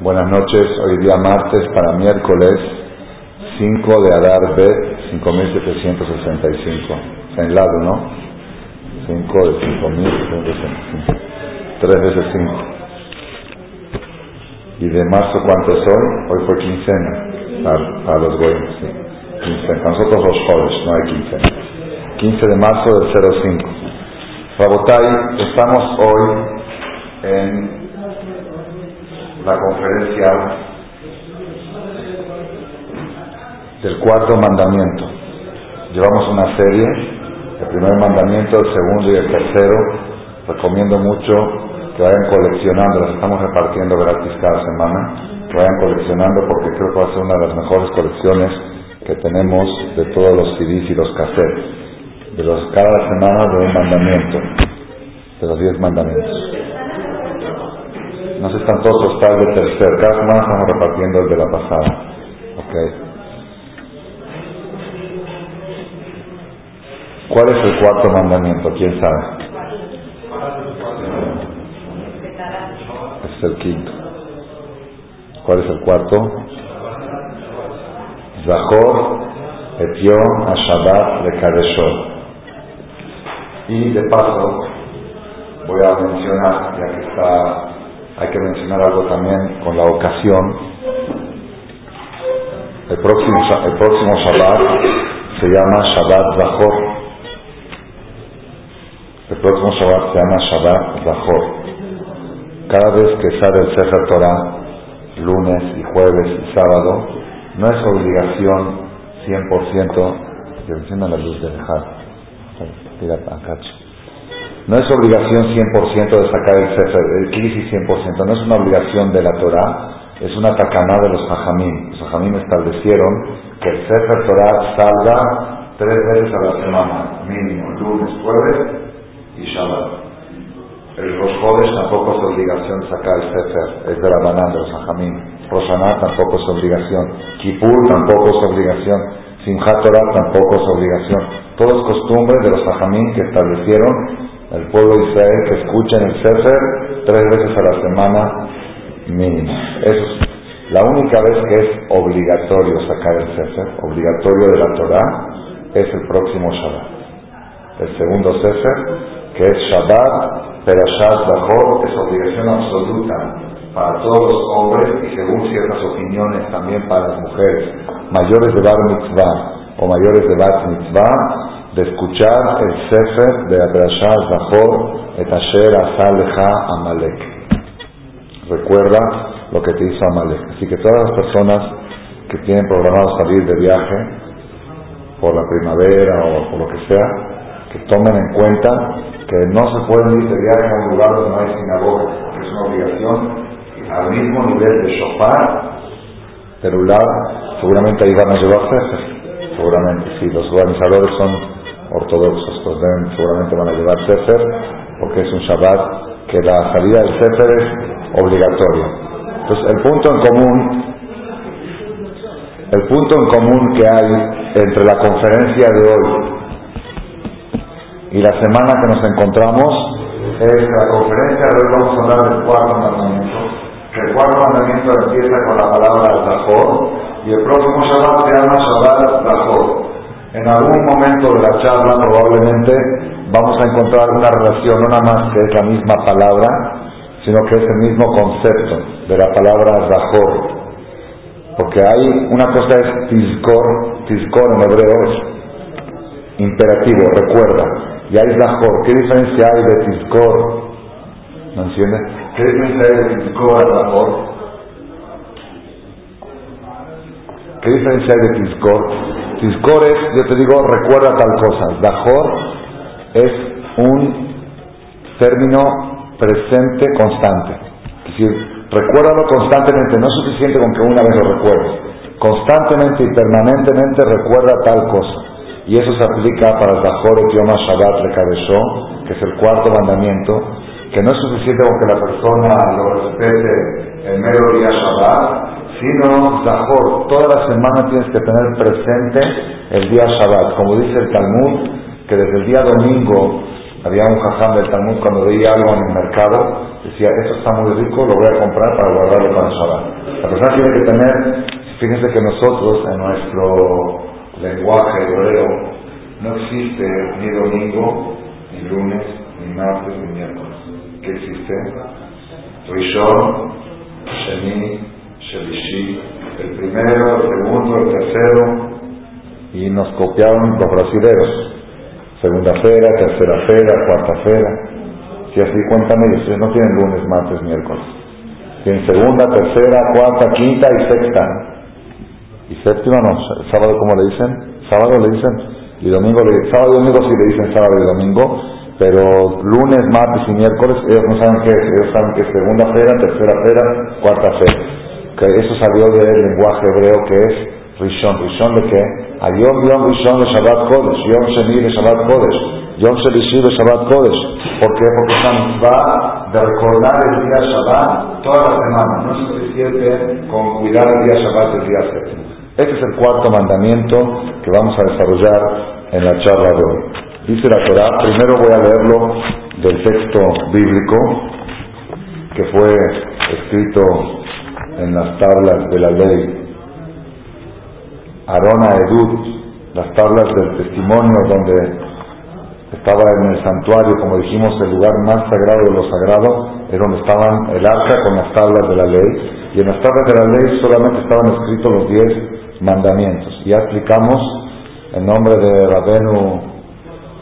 Buenas noches, hoy día martes para miércoles 5 de Adar B 5765. En lado, ¿no? 5 de 5765. 3 veces 5. ¿Y de marzo cuánto es hoy? Hoy fue quincena para, para los buenos, sí. Quincena. Nosotros los jóvenes, no hay quincena. 15 de marzo del 05. Rabotay, estamos hoy en la conferencia del cuarto mandamiento. Llevamos una serie, el primer mandamiento, el segundo y el tercero. Recomiendo mucho que vayan coleccionando, las estamos repartiendo gratis cada semana, que vayan coleccionando porque creo que va a ser una de las mejores colecciones que tenemos de todos los CDs y los cassettes, de los cada semana de un mandamiento, de los diez mandamientos. No se están todos los tal de tercer. Cada semana estamos repartiendo el de la pasada. ¿Ok? ¿Cuál es el cuarto mandamiento? ¿Quién sabe? Es el quinto. ¿Cuál es el cuarto? Zahor etión a Shabbat de Kadeshot. Y de paso voy a mencionar, ya que está hay que mencionar algo también con la ocasión. El próximo, el próximo Shabbat se llama Shabbat Zahor. El próximo Shabbat se llama Shabbat Zahor. Cada vez que sale el Sefer Torah, lunes y jueves y sábado, no es obligación 100%, que encienda la luz de dejar. Tira acá, no es obligación 100% de sacar el Sefer, el dice 100%, no es una obligación de la Torah, es una tacaná de los Jajamim. Los Jajamim establecieron que el Sefer Torah salga tres veces a la semana, mínimo, lunes, jueves y Shabbat. El Rosh tampoco es obligación sacar el Sefer, es de la banana de los Jajamim. Roshaná tampoco es obligación. Kippur tampoco es obligación. Simchat Torah tampoco es obligación. Todo es costumbre de los Jajamim que establecieron el pueblo de Israel que escuchen el Sefer tres veces a la semana mínimo. Es la única vez que es obligatorio sacar el Sefer, obligatorio de la Torah, es el próximo Shabbat. El segundo Sefer, que es Shabbat, Perashat Bajor, es obligación absoluta para todos los hombres y según ciertas opiniones también para las mujeres, mayores de Bar Mitzvah o mayores de Bat Mitzvah, de escuchar el Sefer de Abrashah Zahor et Asher Asaleja Amalek. Recuerda lo que te hizo Amalek. Así que todas las personas que tienen programado salir de viaje por la primavera o por lo que sea, que tomen en cuenta que no se pueden ir de viaje a un lugar donde no hay sinagoga, porque es una obligación al mismo nivel de Shofar, lado seguramente ahí van a llevar Sefer, seguramente, sí, los organizadores son ortodoxos, pues seguramente van a llevar Sefer, porque es un Shabbat que la salida del Sefer es obligatoria. Entonces, el punto en común, el punto en común que hay entre la conferencia de hoy y la semana que nos encontramos es la conferencia de hoy vamos a hablar del cuarto mandamiento, el cuarto mandamiento empieza con la palabra Zahor y el próximo Shabbat se llama Shabbat Zahor. En algún momento de la charla probablemente vamos a encontrar una relación, no nada más que es la misma palabra, sino que es el mismo concepto de la palabra Zahor. Porque hay una cosa es Tizkor, Tizkor en hebreo es imperativo, recuerda. Y hay Zahor. ¿Qué diferencia hay de Tizkor? ¿No entiendes? ¿Qué diferencia hay de Tizkor a Zahor? ¿Qué diferencia hay de Tizkor? Tizkor es, yo te digo, recuerda tal cosa. Dajor es un término presente constante. Es decir, recuérdalo constantemente. No es suficiente con que una vez lo recuerdes. Constantemente y permanentemente recuerda tal cosa. Y eso se aplica para Dajor Yom Shabbat Lekadeshó, que es el cuarto mandamiento, que no es suficiente con que la persona lo respete el mero día Shabbat, sino Zahor, toda la semana tienes que tener presente el día Shabbat. Como dice el Talmud, que desde el día domingo había un jajam del Talmud cuando veía algo en el mercado, decía, esto está muy rico, lo voy a comprar para guardarlo para Shabbat. La persona tiene que tener, fíjense que nosotros en nuestro lenguaje hebreo no existe ni domingo, ni lunes, ni martes, ni miércoles. ¿Qué existe? Rishon, Sheni, Shelishi, el primero, el segundo, el tercero, y nos copiaron los brasileños. Segunda fera, tercera fera, cuarta fera. Si así cuentan ellos, no tienen lunes, martes, miércoles. Tienen segunda, tercera, cuarta, quinta y sexta. Y séptima no, sábado como le dicen, sábado le dicen, y domingo le dicen, sábado y domingo sí le dicen sábado y domingo, pero lunes, martes y miércoles ellos no saben qué es, ellos saben que es segunda fera, tercera fera, cuarta fera. Que eso salió del lenguaje hebreo que es Rishon. ¿Rishon de qué? Ayom Yom Rishon de Shabbat Kodesh, Yom Sheni de Shabbat Kodesh, Yom Shelishi de Shabbat Kodesh. ¿Por qué? Porque esa va de recordar el día Shabbat toda la semana. No es suficiente con cuidar el día Shabbat el día séptimo. Este es el cuarto mandamiento que vamos a desarrollar en la charla de hoy. Dice la Torah, primero voy a leerlo del texto bíblico que fue escrito en las tablas de la ley. Arona Edut, las tablas del testimonio donde estaba en el santuario, como dijimos, el lugar más sagrado de lo sagrado, es donde estaban el arca con las tablas de la ley, y en las tablas de la ley solamente estaban escritos los diez mandamientos. Ya explicamos en nombre de Rabenu,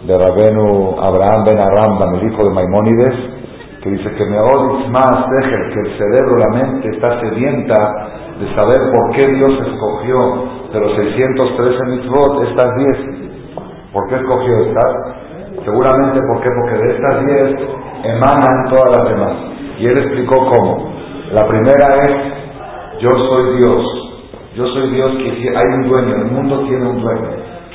de Rabenu Abraham Ben Arambam, el hijo de Maimónides, que dice que me odis más, deje que el cerebro, la mente está sedienta de saber por qué Dios escogió de los 613 mitzvot estas 10. ¿Por qué escogió estas? Seguramente porque, porque de estas 10 emanan todas las demás. Y él explicó cómo. La primera es, yo soy Dios, yo soy Dios que hay un dueño, el mundo tiene un dueño.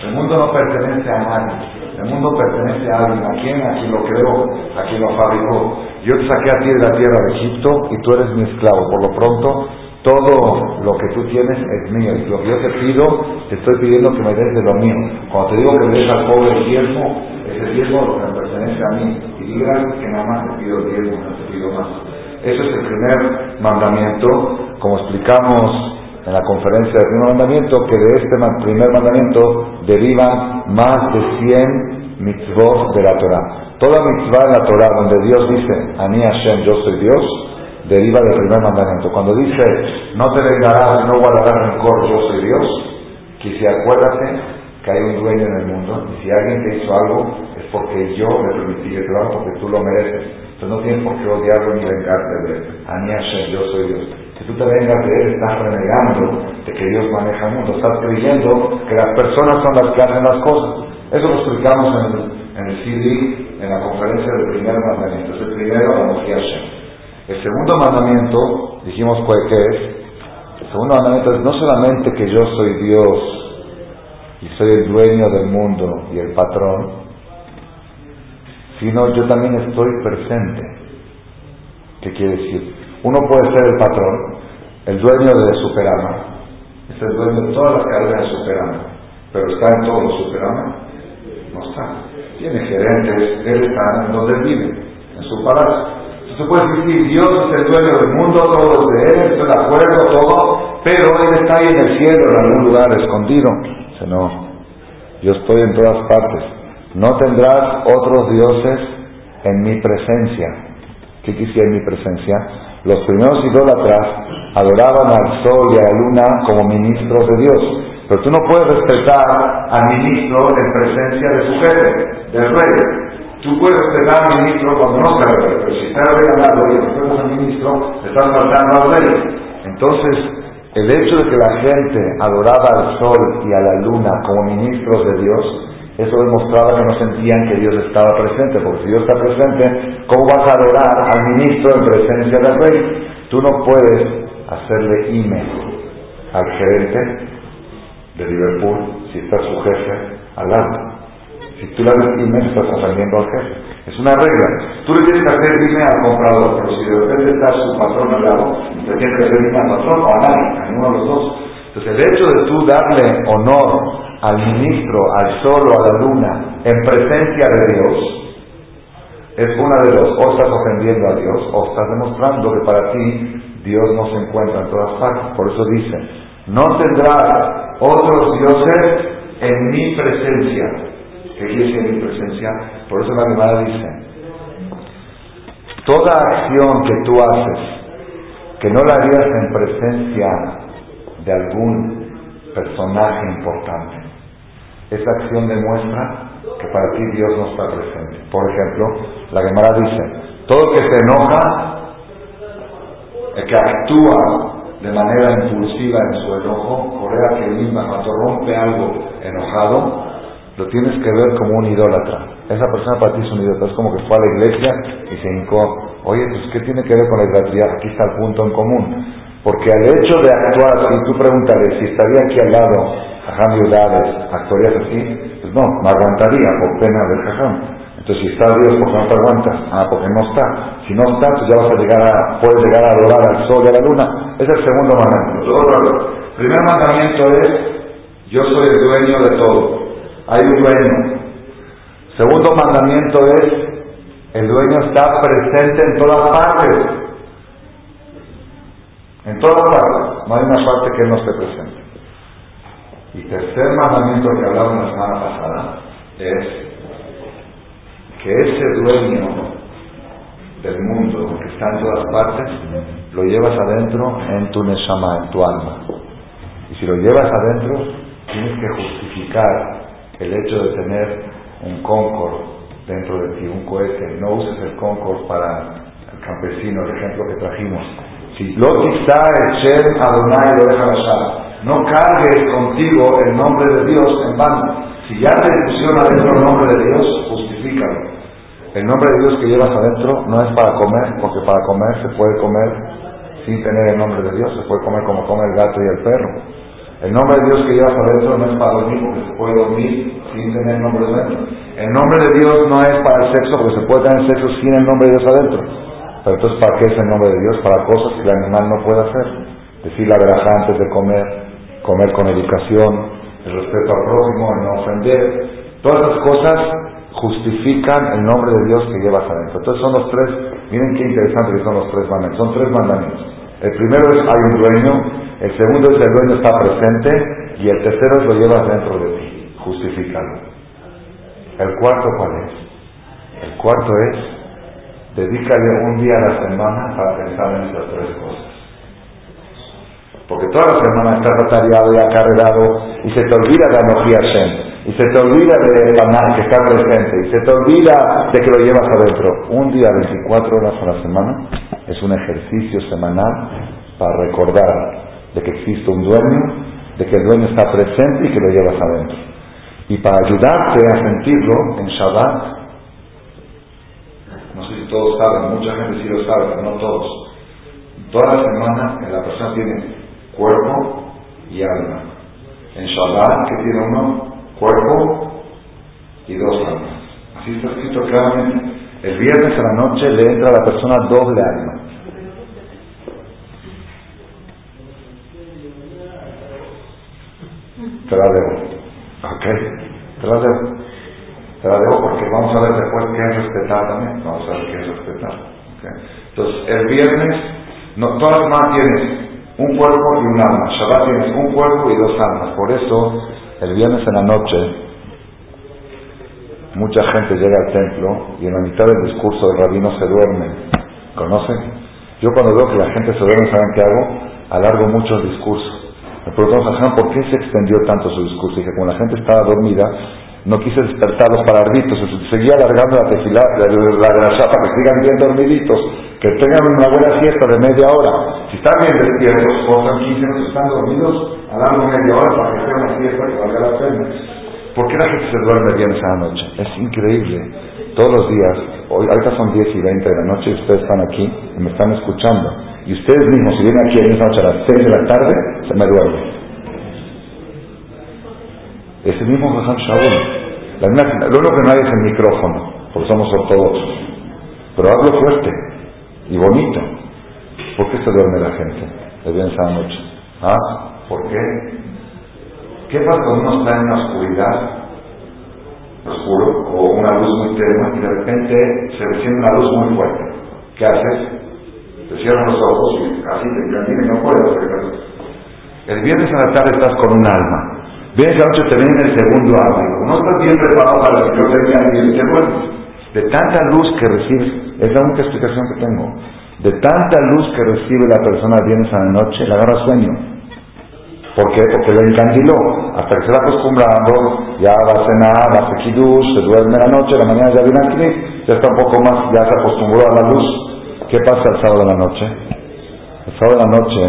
El mundo no pertenece a nadie. El mundo pertenece a alguien. ¿A quién? A quien lo creó, a quien lo fabricó. Yo te saqué a ti de la tierra de Egipto y tú eres mi esclavo. Por lo pronto, todo lo que tú tienes es mío. Y lo que yo te pido, te estoy pidiendo que me des de lo mío. Cuando te digo que me des al pobre el ese diezmo me pertenece a mí. Y digan que nada más te pido el no te pido más. Ese es el primer mandamiento. Como explicamos en la conferencia del primer mandamiento que de este primer mandamiento derivan más de 100 mitzvot de la Torah. Toda mitzvah en la Torah donde Dios dice, Ani Hashem, yo soy Dios, deriva del primer mandamiento. Cuando dice, no te vengarás, no guardarás rencor, yo soy Dios, que si acuérdate que hay un dueño en el mundo y si alguien te hizo algo es porque yo le permití que te lo haga porque tú lo mereces. Entonces no tienes por qué odiarlo ni vengarte de él. Ani Hashem, yo soy Dios. Si tú te vengas de él, estás renegando de que Dios maneja el mundo, estás creyendo que las personas son las que hacen las cosas. Eso lo explicamos en el, CD, en la conferencia del primer mandamiento. Es el primero, la El segundo mandamiento, dijimos pues que es, el segundo mandamiento es no solamente que yo soy Dios y soy el dueño del mundo y el patrón, sino yo también estoy presente. ¿Qué quiere decir? Uno puede ser el patrón, el dueño de Superama, es el dueño de todas las cadenas de Superama, pero está en todo Superama, no está. Tiene gerentes, él está en donde vive, en su palacio. Entonces puede decir, Dios es el dueño del mundo, todo de él, estoy de acuerdo, todo, pero él está ahí en el cielo, en algún lugar escondido. Dice, no, yo estoy en todas partes. No tendrás otros dioses en mi presencia. ¿Qué quisiera en mi presencia? Los primeros idólatras adoraban al sol y a la luna como ministros de Dios. Pero tú no puedes respetar al ministro en presencia de su jefe, del rey. Tú puedes respetar al ministro cuando no el rey, pero si está el rey al lado y respetas al ministro, estás faltando al rey. Entonces, el hecho de que la gente adoraba al sol y a la luna como ministros de Dios eso demostraba que no sentían que Dios estaba presente, porque si Dios está presente, ¿cómo vas a adorar al ministro en presencia del rey? Tú no puedes hacerle email al gerente de Liverpool si está su jefe al lado. Si tú haces email, estás ofendiendo al jefe. Es una regla. Tú le tienes que hacer email al comprador, pero si de repente está su patrón al lado, le tienes que hacer email al patrón o a nadie, a ninguno de los dos. Entonces el hecho de tú darle honor al ministro, al sol o a la luna en presencia de Dios, Es una de dos, o estás ofendiendo a Dios, o estás demostrando que para ti Dios no se encuentra en todas partes. Por eso dice, no tendrás otros dioses en mi presencia. ¿Qué quiere decir en mi presencia? Por eso la Gemara dice, toda acción que tú haces que no la harías en presencia de algún personaje importante, esa acción demuestra que para ti Dios no está presente. Por ejemplo, la Gemara dice, todo el que se enoja, el que actúa de manera impulsiva en su enojo, Corea que misma cuando rompe algo enojado, lo tienes que ver como un idólatra. Esa persona para ti es un idólatra, es como que fue a la iglesia y se hincó. Oye, pues ¿qué tiene que ver con la idolatría? Aquí está el punto en común. Porque al hecho de actuar, si tú pregúntale si estaría aquí al lado Jajam Yudades, actuarías así, pues no, me aguantaría por pena del Jajam. Entonces, si está Dios, ¿por qué no te aguantas? Ah, porque no está. Si no está, pues ya vas a llegar a, puedes llegar a adorar al sol y a la luna. Es el segundo mandamiento. El primer mandamiento es, yo soy el dueño de todo. Hay un dueño. Segundo mandamiento es, el dueño está presente en todas partes. En todas partes. No hay una parte que no esté presente. Y tercer mandamiento que hablamos la semana pasada es que ese dueño del mundo que está en todas partes, lo llevas adentro en tu neshama, en tu alma. Y si lo llevas adentro, tienes que justificar el hecho de tener un Concord dentro de ti, un cohete. No uses el Concord para el campesino, el ejemplo que trajimos. Si lo Adonai no cargues contigo el nombre de Dios en vano. Si ya te pusieron adentro el nombre de Dios, justifícalo. El nombre de Dios que llevas adentro no es para comer, porque para comer se puede comer sin tener el nombre de Dios, se puede comer como come el gato y el perro. El nombre de Dios que llevas adentro no es para dormir, porque se puede dormir sin tener el nombre de Dios. El nombre de Dios no es para el sexo, porque se puede tener sexo sin el nombre de Dios adentro. Pero entonces, ¿para qué es el nombre de Dios? Para cosas que el animal no puede hacer. Decir la verdad antes de comer, comer con educación, el respeto al prójimo, el no ofender. Todas esas cosas justifican el nombre de Dios que llevas adentro. Entonces son los tres, miren qué interesante que son los tres mandamientos. Son tres mandamientos. El primero es hay un dueño, el segundo es el dueño está presente y el tercero es lo llevas dentro de ti, justificado. El cuarto cuál es? El cuarto es dedícale un día a la semana para pensar en estas tres cosas. Porque toda la semana estás atareado y acarreado y se te olvida de Anoji Hashem y se te olvida de que está presente, y se te olvida de que lo llevas adentro. Un día, 24 horas a la semana, es un ejercicio semanal para recordar de que existe un dueño, de que el dueño está presente y que lo llevas adentro. Y para ayudarte a sentirlo en Shabbat, no sé si todos saben, mucha gente sí lo sabe, pero no todos. Toda la semana la persona tiene cuerpo y alma. En Shabbat, que tiene uno, cuerpo y dos almas. Así está escrito claramente. El viernes a la noche le entra a la persona doble alma. Te la debo. ¿Ok? Te la debo. Te la debo porque vamos a ver después qué es respetar también. Vamos a ver qué es respetar. Entonces, el viernes, no, todas las semanas tienes un cuerpo y un alma. Shabbat tienes un cuerpo y dos almas. Por eso el viernes en la noche, mucha gente llega al templo y en la mitad del discurso del rabino se duerme. ¿Conocen? Yo cuando veo que la gente se duerme, ¿saben qué hago? Alargo mucho el discurso. Me ¿por qué se extendió tanto su discurso? Y que como la gente estaba dormida, no quise despertarlos para arbitos, seguía alargando la tefilá, la, la, la, para que sigan bien dormiditos, que tengan una buena siesta de media hora. Si están bien despiertos, o 15 minutos, están dormidos, alargo media hora para que sea una siesta que valga la pena. ¿Por qué la gente se duerme bien esa noche? Es increíble. Todos los días, hoy, ahorita son 10 y 20 de la noche y ustedes están aquí y me están escuchando. Y ustedes mismos, si vienen aquí esa noche a las 6 de la tarde, se me duermen. Es el mismo Jajam Shaul. lo único que no hay es el micrófono, porque somos ortodoxos. Pero hablo fuerte y bonito. ¿Por qué se duerme la gente de bien noche? ¿Ah? ¿Por qué? ¿Qué pasa cuando uno está en la oscuridad oscuro o una luz muy tenue y de repente se enciende una luz muy fuerte. ¿Qué haces? Te cierran los ojos y así te y no puedes hacer. El viernes a la tarde estás con un alma. Vienes a la noche te viene el segundo alma. No estás bien preparado para lo que yo tenía y te vuelves. De tanta luz que recibes, es la única explicación que tengo. De tanta luz que recibe la persona el viernes a la noche, le agarra sueño. ¿Por qué? Porque le encandiló. Hasta que se va acostumbrando, ya va a cenar, va a hacer kiddush, se duerme la noche, la mañana ya viene aquí, ya está un poco más, ya se acostumbró a la luz. ¿Qué pasa el sábado de la noche? El sábado de la noche,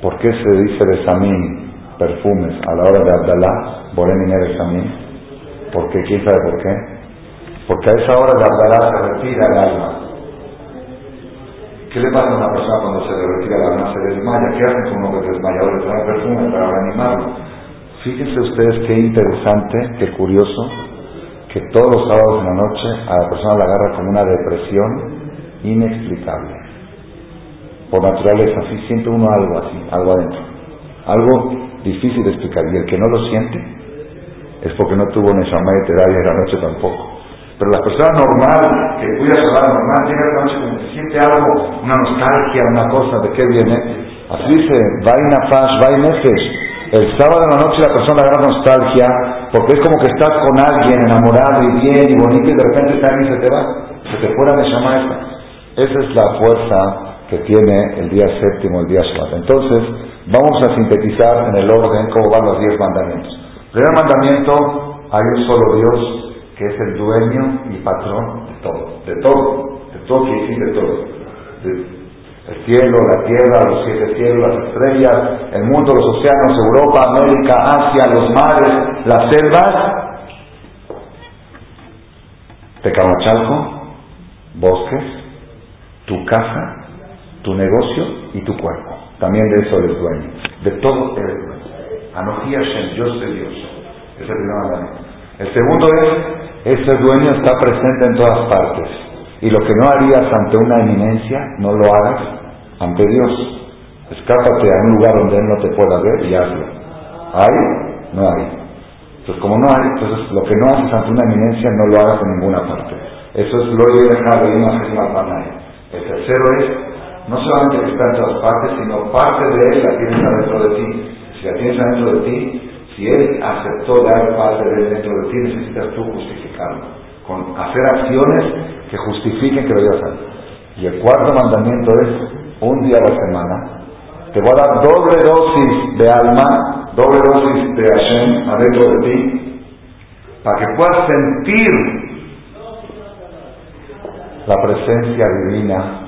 ¿por qué se dice de samín, perfumes, a la hora de Abdalá, Boreminer de samín? ¿Por qué? ¿Quién sabe por qué? Porque a esa hora de Abdalá se retira el alma ¿Qué le pasa a una persona cuando se le retira la alma? Se desmaya. ¿Qué hacen con uno que se desmaya? Le traen perfume para reanimarlo. Fíjense ustedes qué interesante, qué curioso, que todos los sábados en la noche a la persona la agarra con una depresión inexplicable. Por naturaleza, sí siente uno algo así, algo adentro. Algo difícil de explicar. Y el que no lo siente es porque no tuvo ni y Tedalia en la noche tampoco. Pero la persona normal, que cuida su normal, llega a la noche como que siente algo, una nostalgia, una cosa, ¿de qué viene? Así dice, vaina fash, nefesh. El sábado de la noche la persona agarra nostalgia, porque es como que estás con alguien enamorado y bien y bonito y de repente está y se te va, se te fuera de esa. Esa es la fuerza que tiene el día séptimo, el día Shabbat. Entonces, vamos a sintetizar en el orden cómo van los diez mandamientos. Primer mandamiento, hay un solo Dios, que es el dueño y patrón de todo, de todo, de todo que de todo. el cielo, la tierra, los siete cielos, las estrellas, el mundo, los océanos, Europa, América, Asia, los mares, las selvas, Tecamachalco, bosques, tu casa, tu negocio y tu cuerpo. También de eso eres dueño. De todo eres dueño. Anojía Shem, yo soy Dios. Es el primer mandamiento. El segundo es ese dueño está presente en todas partes. Y lo que no harías ante una eminencia, no lo hagas ante Dios. Escápate a un lugar donde Él no te pueda ver y hazlo. ¿Hay? No hay. Entonces, como no hay, entonces lo que no haces ante una eminencia, no lo hagas en ninguna parte. Eso es lo que dejar de El tercero es, no solamente que está en todas partes, sino parte de Él la tienes adentro de ti. Si la tienes adentro de ti, si Él aceptó dar parte de él dentro de ti, necesitas tú justificarlo. Con hacer acciones que justifiquen que lo a hacer. Y el cuarto mandamiento es, un día a la semana, te voy a dar doble dosis de alma, doble dosis de Hashem adentro de ti, para que puedas sentir la presencia divina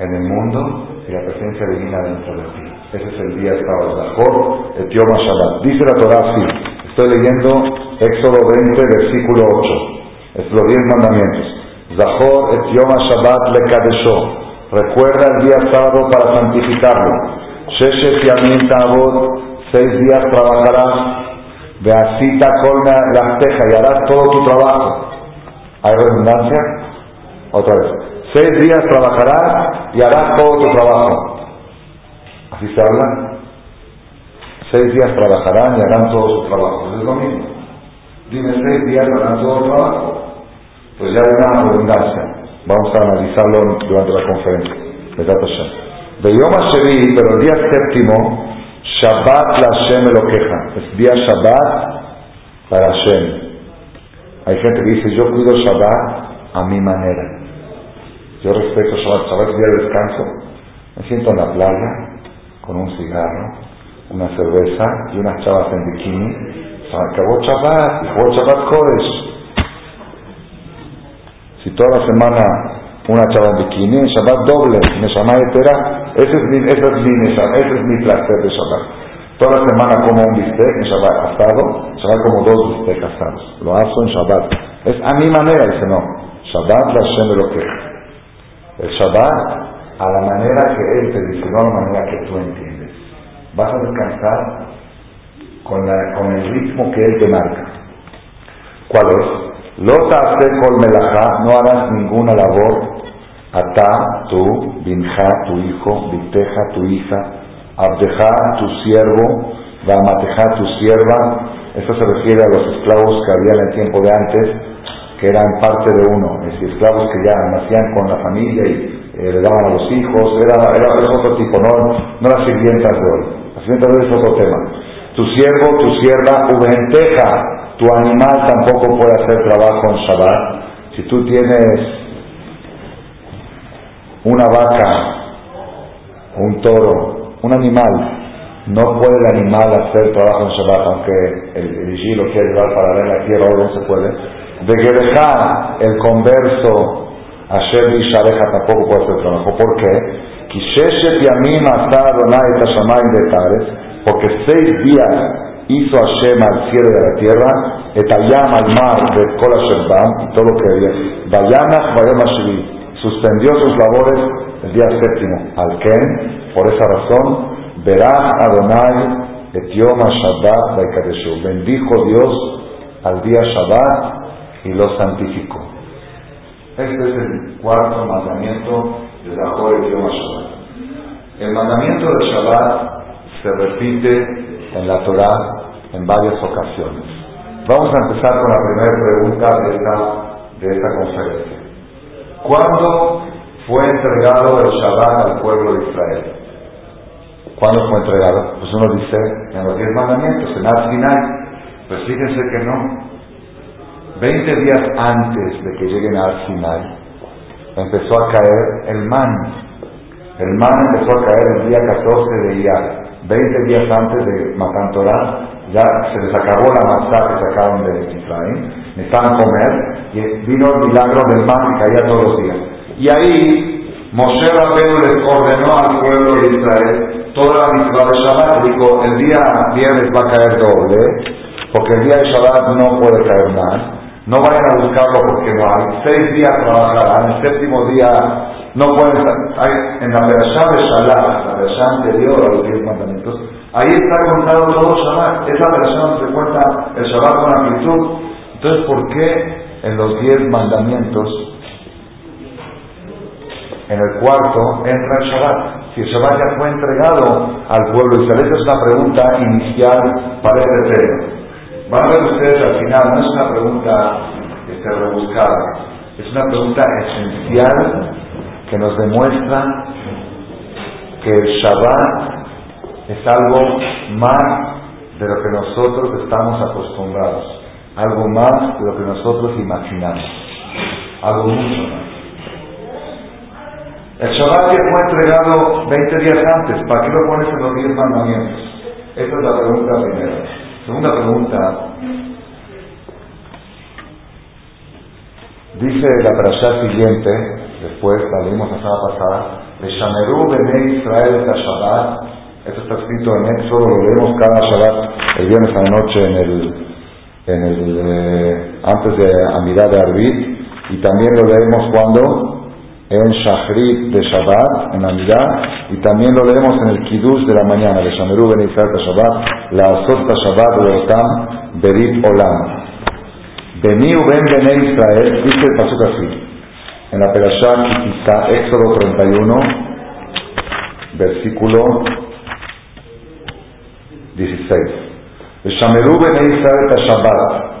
en el mundo y la presencia divina dentro de ti. Ese es el día sábado, Zahor, Etioma Shabbat. Dice la Torah así, estoy leyendo Éxodo 20, versículo 8. Es los 10 mandamientos. Zahor, Etioma Shabbat, Lekadesho. Recuerda el día sábado para santificarlo. Sheshet Yamin Tabot, seis días trabajarás. Beasita colma la teja y harás todo tu trabajo. ¿Hay redundancia? Otra vez. Seis días trabajarás y harás todo tu trabajo. Así se habla. Seis días trabajarán y harán todo su trabajo. Es lo mismo. Dime seis días harán todo su trabajo. Pues ya hay una redundancia. Vamos a analizarlo durante la conferencia. De Yom HaShevi, pero el día séptimo, Shabbat la Hashem lo queja. Es día Shabbat para Hashem. Hay gente que dice, yo cuido Shabbat a mi manera. Yo respeto Shabbat. Shabbat día de descanso. Me siento en la playa, con un cigarro, una cerveza y unas chavas en bikini. Se acabó Shabbat, acabó Shabbat Kodesh. Si toda la semana una chava en bikini, Shabbat doble, me llama etera, ese es mi, ese es mi, placer de Shabbat. Toda la semana como un bistec en Shabbat asado, Shabbat como dos bistecs asados. Lo hago en Shabbat. Es a mi manera, dice no. Shabbat la Shem lo que El Shabbat a la manera que Él te dice, no a la manera que tú entiendes. Vas a descansar con, el ritmo que Él te marca. ¿Cuál es? Lota col no harás ninguna labor. Ata, tú, binja, tu hijo, biteja, tu hija, abdeja, tu siervo, damateja, tu sierva, Esto se refiere a los esclavos que había en el tiempo de antes, que eran parte de uno, es decir, esclavos que ya nacían con la familia y eh, le daban a los hijos, era, era, otro tipo, no, no las sirvientas de hoy. Las sirvientas de hoy es otro tema. Tu siervo, tu sierva, uventeja, tu animal tampoco puede hacer trabajo en Shabbat. Si tú tienes una vaca, un toro, un animal, no puede el animal hacer trabajo en Shabbat, aunque el, el lo quiere llevar para ver la tierra, no se puede. De Gereja, el converso, Hashem y Shareja tampoco puede hacer trabajo. ¿Por qué? Porque seis días hizo Hashem al cielo y a la tierra, etayam al mar de Kol y todo lo que había. Vayamach vayam suspendió sus labores el día séptimo. Al Ken, por esa razón, Verá Adonai et Yom Shabbat Bendijo Dios al día Shabbat y lo santificó. Este es el cuarto mandamiento de la et Yom Shabbat. El mandamiento de Shabbat se repite en la Torah en varias ocasiones. Vamos a empezar con la primera pregunta de esta, de esta conferencia. ¿Cuándo fue entregado el Shabbat al pueblo de Israel? ¿Cuándo fue entregado? Pues uno dice en los diez mandamientos, en Sinai. Pues fíjense que no. Veinte días antes de que lleguen a Sinai, empezó a caer el man. El man empezó a caer el día 14 de Iyar. Veinte días antes de Matan Torah, ya se les acabó la masa que sacaron de Israel, necesitaban comer, y vino el milagro del man que caía todos los días. Y ahí Moshe Rabbeinu les ordenó al pueblo de Israel toda la mitzvah de Shabbat, dijo, el día viernes va a caer doble, porque el día de Shabbat no puede caer más, no vayan a buscarlo porque no hay, seis días trabajarán, el séptimo día no pueden hay, en la Perashá de Shabbat, la Perashá anterior a los diez mandamientos, ahí está contado todo Shabbat, esa Perashá donde se cuenta el Shabbat con amplitud, entonces ¿por qué en los diez mandamientos en el cuarto entra el Shabbat? si el Shabbat ya fue entregado al pueblo de Israel. Esa es una pregunta inicial para este tema. Van a ver ustedes al final, no es una pregunta este, rebuscada, es una pregunta esencial que nos demuestra que el Shabbat es algo más de lo que nosotros estamos acostumbrados, algo más de lo que nosotros imaginamos, algo mucho más. El Shabbat ya fue entregado 20 días antes, ¿para qué lo pones en los 10 mandamientos? Esta es la pregunta primera. Segunda pregunta, dice la parasha siguiente, después la leímos la semana pasada, Shameru Bene Israel Shabbat, esto está escrito en Éxodo, lo leemos cada Shabbat, el viernes a la noche en el, en el eh, antes de Amirá de Arbit, y también lo leemos cuando en Shachrit de Shabbat, en Navidad, y también lo leemos en el Kiddush de la mañana, de Shameru Ben Israel Shabbat, la Azot Shabbat Otam, Berit Olam. Beni Ben Bene Israel, dice el pasuk así, en la Perashá Kitisa, Éxodo 31, versículo 16. Shameru Ben Israel Shabbat,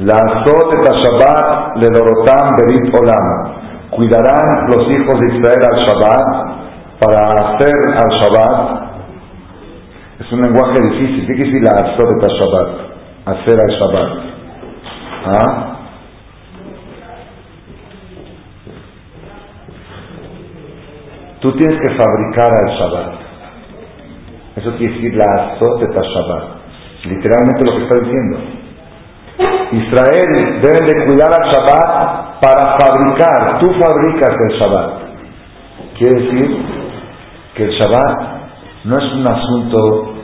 la Azot et Shabbat le Dorotam Berit Olam. Cuidarán los hijos de Israel al Shabbat para hacer al Shabbat. Es un lenguaje difícil. ¿Qué quiere decir la Azot et Shabbat? Hacer al Shabbat. ¿Ah? Tú tienes que fabricar al Shabbat. Eso quiere decir la Shabbat. Literalmente lo que está diciendo. Israel deben de cuidar al Shabbat para fabricar. Tú fabricas el Shabbat. Quiere decir que el Shabbat no es un asunto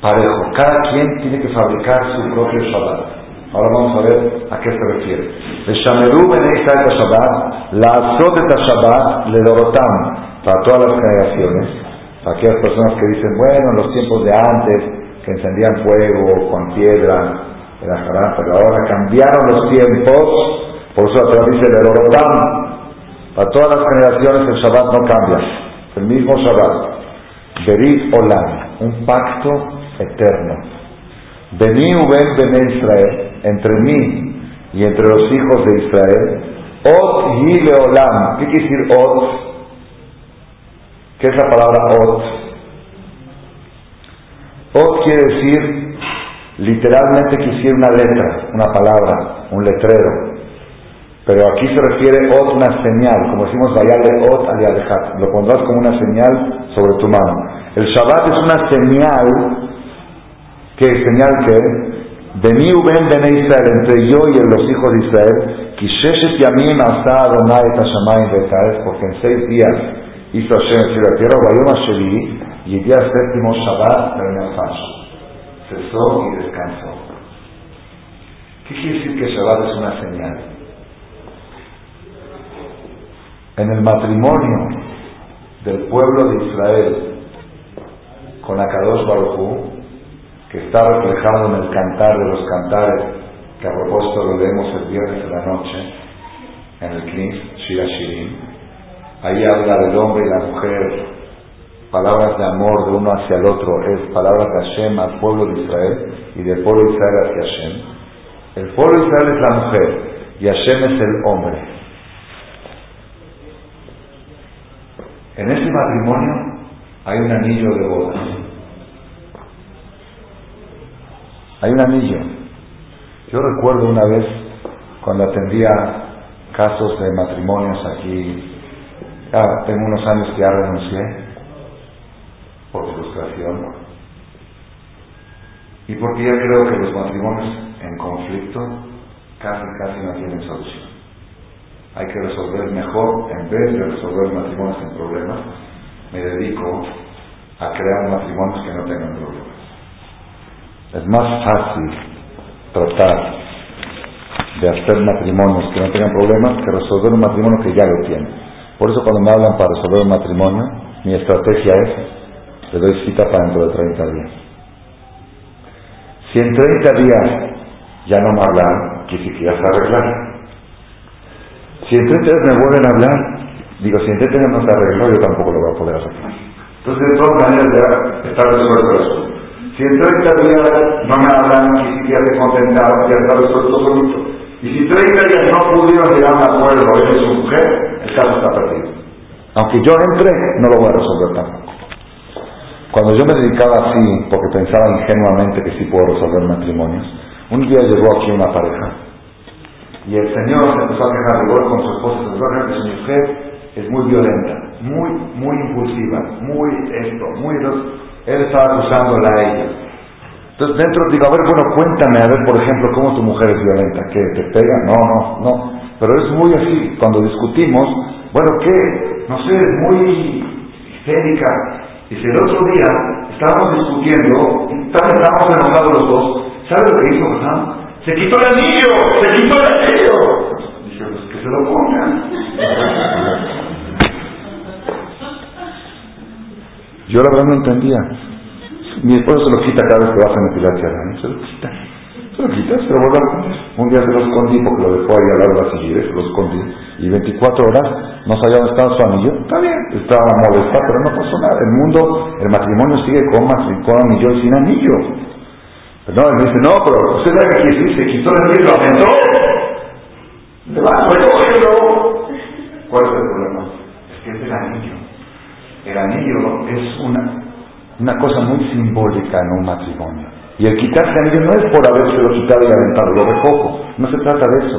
parejo. Cada quien tiene que fabricar su propio Shabbat. Ahora vamos a ver a qué se refiere. El Shameru el Shabbat, la Azot Shabbat le dorotam para todas las generaciones. Para aquellas personas que dicen, bueno, en los tiempos de antes, que encendían fuego con piedra, pero ahora cambiaron los tiempos, por eso la dice el Orotam. Para todas las generaciones el Shabbat no cambia, el mismo Shabbat. Berit Olam, un pacto eterno. Vení Uben Bene Israel, entre mí y entre los hijos de Israel, Ot y Leolam. ¿Qué quiere decir Ot? ¿Qué es la palabra Ot? Ot quiere decir literalmente quisiera una letra, una palabra, un letrero. Pero aquí se refiere ot una señal, como decimos vayale ot al Lo pondrás como una señal sobre tu mano. El Shabbat es una señal, ¿qué señal que de mi uben Israel, entre yo y los hijos de Israel, Kisheshet yamim asa Adonai et porque en seis días hizo Hashem en la tierra, Vayom Sheli, y el día séptimo Shabbat, cesó y descansó. ¿Qué quiere decir que Shabbat es una señal? en el matrimonio del pueblo de Israel con Akadosh Baruj que está reflejado en el cantar de los cantares, que a propósito lo leemos el viernes de la noche, en el Knis Shira Shirin. Ahí habla del hombre y la mujer, palabras de amor de uno hacia el otro, es palabras de Hashem al pueblo de Israel y del pueblo de Israel hacia Hashem. El pueblo de Israel es la mujer y Hashem es el hombre. En este matrimonio hay un anillo de bodas. Hay un anillo. Yo recuerdo una vez cuando atendía casos de matrimonios aquí, ya tengo unos años que ya renuncié por frustración y porque ya creo que los matrimonios en conflicto casi casi no tienen solución hay que resolver mejor, en vez de resolver matrimonios sin problemas, me dedico a crear matrimonios que no tengan problemas. Es más fácil tratar de hacer matrimonios que no tengan problemas que resolver un matrimonio que ya lo tiene. Por eso cuando me hablan para resolver un matrimonio, mi estrategia es, le doy cita para dentro de 30 días. Si en 30 días ya no me hablan, que ya se arreglaron. Si en 30 días me vuelven a hablar, digo, si en 30 días no se arregló, yo tampoco lo voy a poder arreglar. Entonces, de todas maneras, ya está resuelto eso. Si en 30 días no me hablan, ni siquiera se contentaron, ya está resuelto solito. Y si 30 días no pudieron llegar a un acuerdo él y su mujer, el caso está perdido. Aunque yo entre, no lo voy a resolver tampoco. Cuando yo me dedicaba así, porque pensaba ingenuamente que sí puedo resolver matrimonios, un día llegó aquí una pareja y el Señor se empezó a quejar con su esposa, se empezó a su mujer es muy violenta, muy, muy impulsiva, muy esto, muy... Él estaba acusándola a ella. Entonces dentro digo, a ver, bueno, cuéntame, a ver, por ejemplo, cómo tu mujer es violenta, que te pega, no, no, no. Pero es muy así, cuando discutimos, bueno, ¿qué? No sé, es muy histérica. Si el otro día estábamos discutiendo, estábamos enojados los dos, ¿sabes lo que hizo Hassan? Se quitó el anillo, se quitó el anillo. Dice, pues que se lo pongan. Yo la verdad no entendía. Mi esposo se lo quita cada vez que vas a metilar a Se lo quita. Se lo quita, se lo vuelve a poner. Un día se lo escondí porque lo dejó ahí al lado de la se lo escondí. Y 24 horas no sabía dónde estaba su anillo. Está bien, estaba molesta, pero no pasó nada. El mundo, el matrimonio sigue con, con anillo y sin anillo. No, él me dice, no, pero usted sabe que aquí se quitó el anillo y lo aumentó. Le va ¿Cuál es el problema? Es que es el anillo. El anillo es una, una cosa muy simbólica en un matrimonio. Y el quitarse anillo no es por habérselo quitado y aventado, lo recojo. No se trata de eso.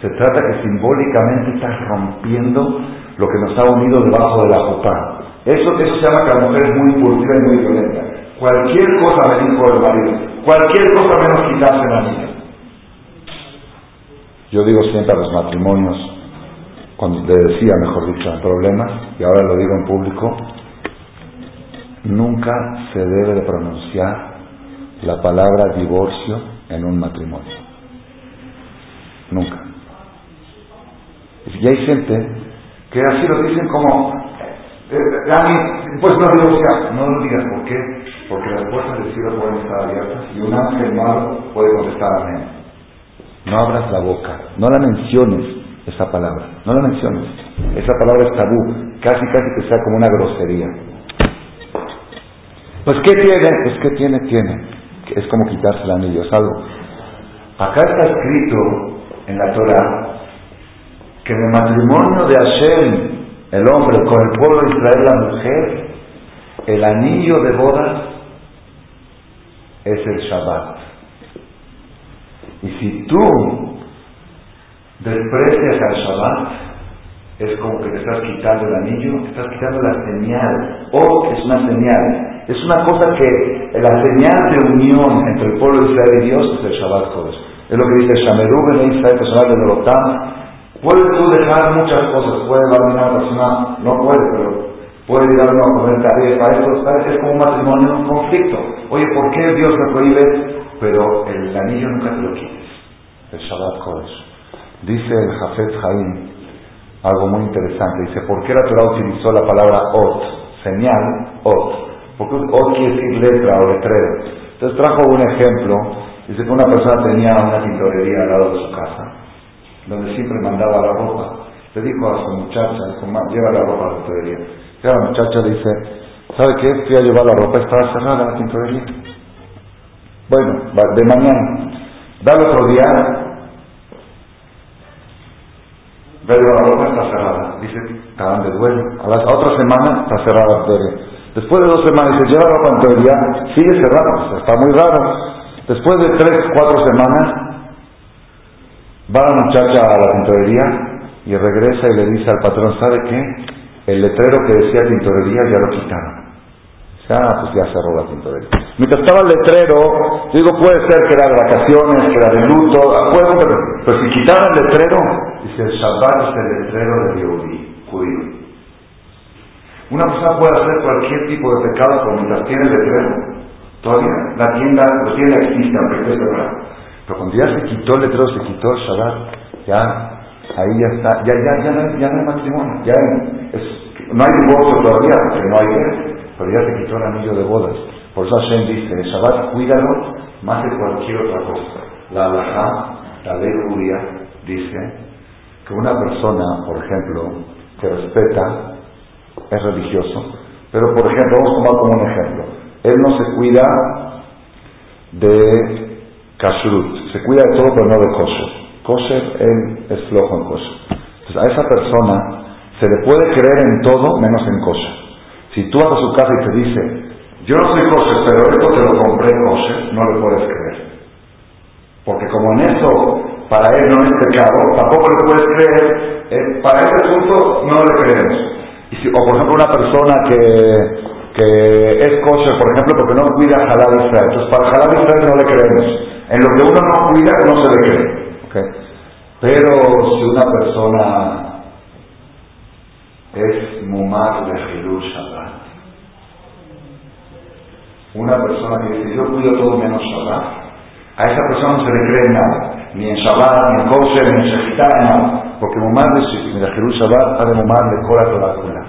Se trata que simbólicamente estás rompiendo lo que nos ha unido debajo de la copa. Eso, eso se llama que la mujer es muy impulsiva y muy violenta. Cualquier cosa me dijo el marido, Cualquier cosa menos quitarse la niña. Yo digo siempre a los matrimonios, cuando le decía, mejor dicho, problemas, y ahora lo digo en público, nunca se debe de pronunciar la palabra divorcio en un matrimonio. Nunca. Y hay gente que así lo dicen como, eh, eh pues no divorcia, no lo digas, ¿por qué? porque las puertas del cielo pueden estar abiertas y un ángel malo puede contestar amén. No abras la boca, no la menciones esa palabra, no la menciones. Esa palabra es tabú, casi casi que sea como una grosería. Pues ¿qué tiene? Pues ¿qué tiene? Tiene. Es como quitarse el anillo, es algo. Acá está escrito en la Torah que en el matrimonio de Hashem, el hombre, con el pueblo de Israel, la mujer, el anillo de bodas es el Shabbat. Y si tú desprecias al Shabbat, es como que te estás quitando el anillo, te estás quitando la señal. O es una señal. Es una cosa que la señal de unión entre el pueblo de Israel y Dios es el Shabbat Kodesh. Es lo que dice Shameru Ben Israel, personal de Norotán. Puedes tú dejar muchas cosas, puede dar una persona, no puede, pero puede ir a uno a comer para esto es como un matrimonio, un conflicto. Oye, ¿por qué Dios me prohíbe? Pero el anillo nunca te lo quites. El Shabbat Kodesh. Dice el Jafet Jaim, algo muy interesante. Dice, ¿por qué la Torah utilizó la palabra ot? Señal, ot. Porque ot quiere decir letra o letrero. Entonces trajo un ejemplo. Dice que una persona tenía una tintorería al lado de su casa, donde siempre mandaba la ropa. Le dijo a su muchacha, lleva la ropa a la tintorería. Y la muchacha dice, ¿sabe qué? Fui a llevar la ropa, estaba cerrada la tintorería. Bueno, de mañana. Da el otro día, pero la está cerrada. Dice, estaban de duelo. A la otra semana está cerrada la. Después de dos semanas dice, lleva la ropa sigue cerrada, está muy raro. Después de tres, cuatro semanas, va la muchacha a la tintorería y regresa y le dice al patrón, ¿sabe qué? El letrero que decía tintorería ya lo quitaron. Ah, pues ya cerró la tintorería. Mientras estaba el letrero, digo, puede ser que era de vacaciones, que era de luto, acuerdo, pero, pero si quitaron el letrero, dice el Shabbat es el letrero de Yehudi, judío. Una persona puede hacer cualquier tipo de pecado, pero mientras tiene el letrero, todavía la tienda, la tienda existe, aunque esté cerrada. Pero cuando ya se quitó el letrero, se quitó el Shabbat, ya, ahí ya está, ya, ya, ya, no, hay, ya no hay matrimonio, ya es, no hay divorcio todavía, porque no hay pero ya te quitó el anillo de bodas. Por eso Hashem dice, el Shabbat cuídalo más que cualquier otra cosa. La halajá, la ley judía, dice que una persona, por ejemplo, que respeta, es religioso, pero por ejemplo, vamos a tomar como un ejemplo, él no se cuida de kashrut, se cuida de todo pero no de kosher. Kosher, él es flojo en kosher. Entonces a esa persona se le puede creer en todo menos en kosher. Si tú vas a su casa y te dice, yo no soy kosher, pero esto te lo compré kosher, no le puedes creer. Porque como en eso para él no es pecado, tampoco le puedes creer, eh, para ese asunto no le creemos. Y si, o por ejemplo una persona que, que es kosher, por ejemplo, porque no cuida halal Israel. Entonces para halal Israel no le creemos. En lo que uno no cuida no se le cree. Pero si una persona es Mumar de Shabbat. Una persona que dice, yo cuido todo menos Shabbat, a esa persona no se le cree nada, ni en Shabbat, ni en Kosher, ni en Shechitá, nada. Porque Mumar de, de Hilul Shabbat ha de Mumar de Kora Torakula.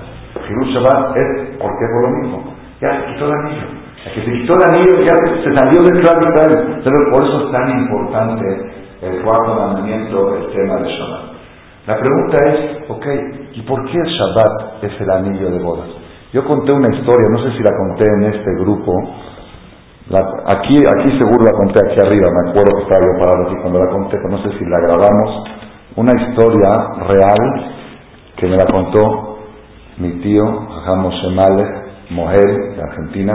Hilul Shabbat es, ¿por qué? Por lo mismo. Ya se quitó el anillo. El que se quitó el anillo ya se salió del clan. Pero por eso es tan importante el cuarto mandamiento, el tema de Shabbat. La pregunta es, ok, ¿y por qué el Shabbat es el anillo de bodas? Yo conté una historia, no sé si la conté en este grupo, aquí, aquí seguro la conté aquí arriba, me acuerdo que estaba yo parado aquí cuando la conté, pero no sé si la grabamos, una historia real que me la contó mi tío, Jajam Moshe Mohel, de Argentina,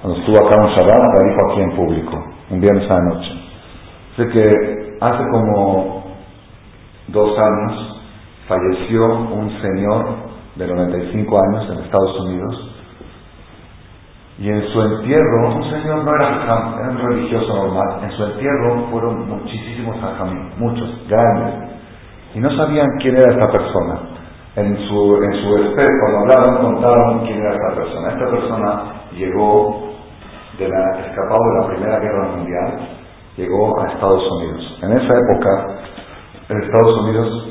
cuando estuvo acá en Shabbat, la dijo aquí en público, un viernes a la que hace como dos años, falleció un señor de 95 años en Estados Unidos y en su entierro, un señor no era era un religioso normal, en su entierro fueron muchísimos hajamim, muchos, grandes, y no sabían quién era esta persona. En su, en su espejo, cuando hablaron, contaron quién era esta persona. Esta persona llegó de la, escapado de la Primera Guerra Mundial, llegó a Estados Unidos. En esa época, en Estados Unidos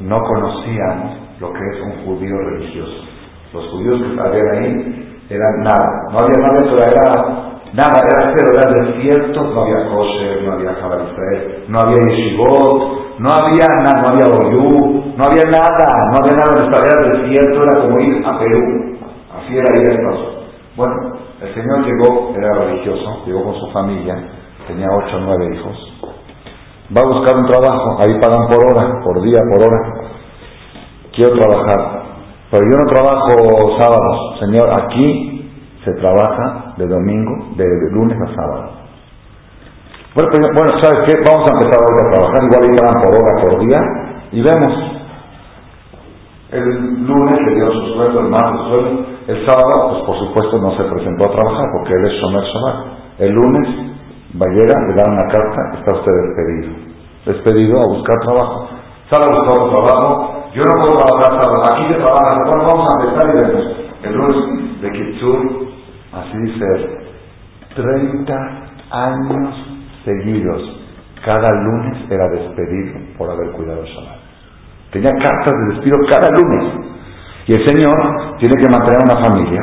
no conocían lo que es un judío religioso. Los judíos que habían ahí eran nada, no había nada, era nada, era cero, era desierto, no había kosher, no había Jabal Israel, no había yeshivot, no había nada, no había oyú, no había nada, no había nada, era desierto, era como ir a Perú, así era ir a Estados. Bueno, El señor llegó, era religioso, llegó con su familia, tenía ocho o nueve hijos. Va a buscar un trabajo, ahí pagan por hora, por día, por hora. Quiero trabajar, pero yo no trabajo sábados. Señor, aquí se trabaja de domingo, de lunes a sábado. Bueno, pues, bueno, ¿sabes qué? Vamos a empezar hoy a trabajar, igual ahí por hora, por día, y vemos. El lunes le dio su sueldo, el martes su sueldo. El sábado, pues por supuesto no se presentó a trabajar porque él es Shomer Shabbat. El lunes, Vallera le da una carta, está usted despedido. Despedido a buscar trabajo. Sale a buscar un trabajo. Yo no puedo trabajar sábado. Aquí se trabaja. Bueno, vamos a empezar y vemos. El lunes de Kitsur, así dice 30 años seguidos. Cada lunes era despedido por haber cuidado Shabbat. Tenía cartas de despido cada lunes. Y el Señor tiene que mantener una familia.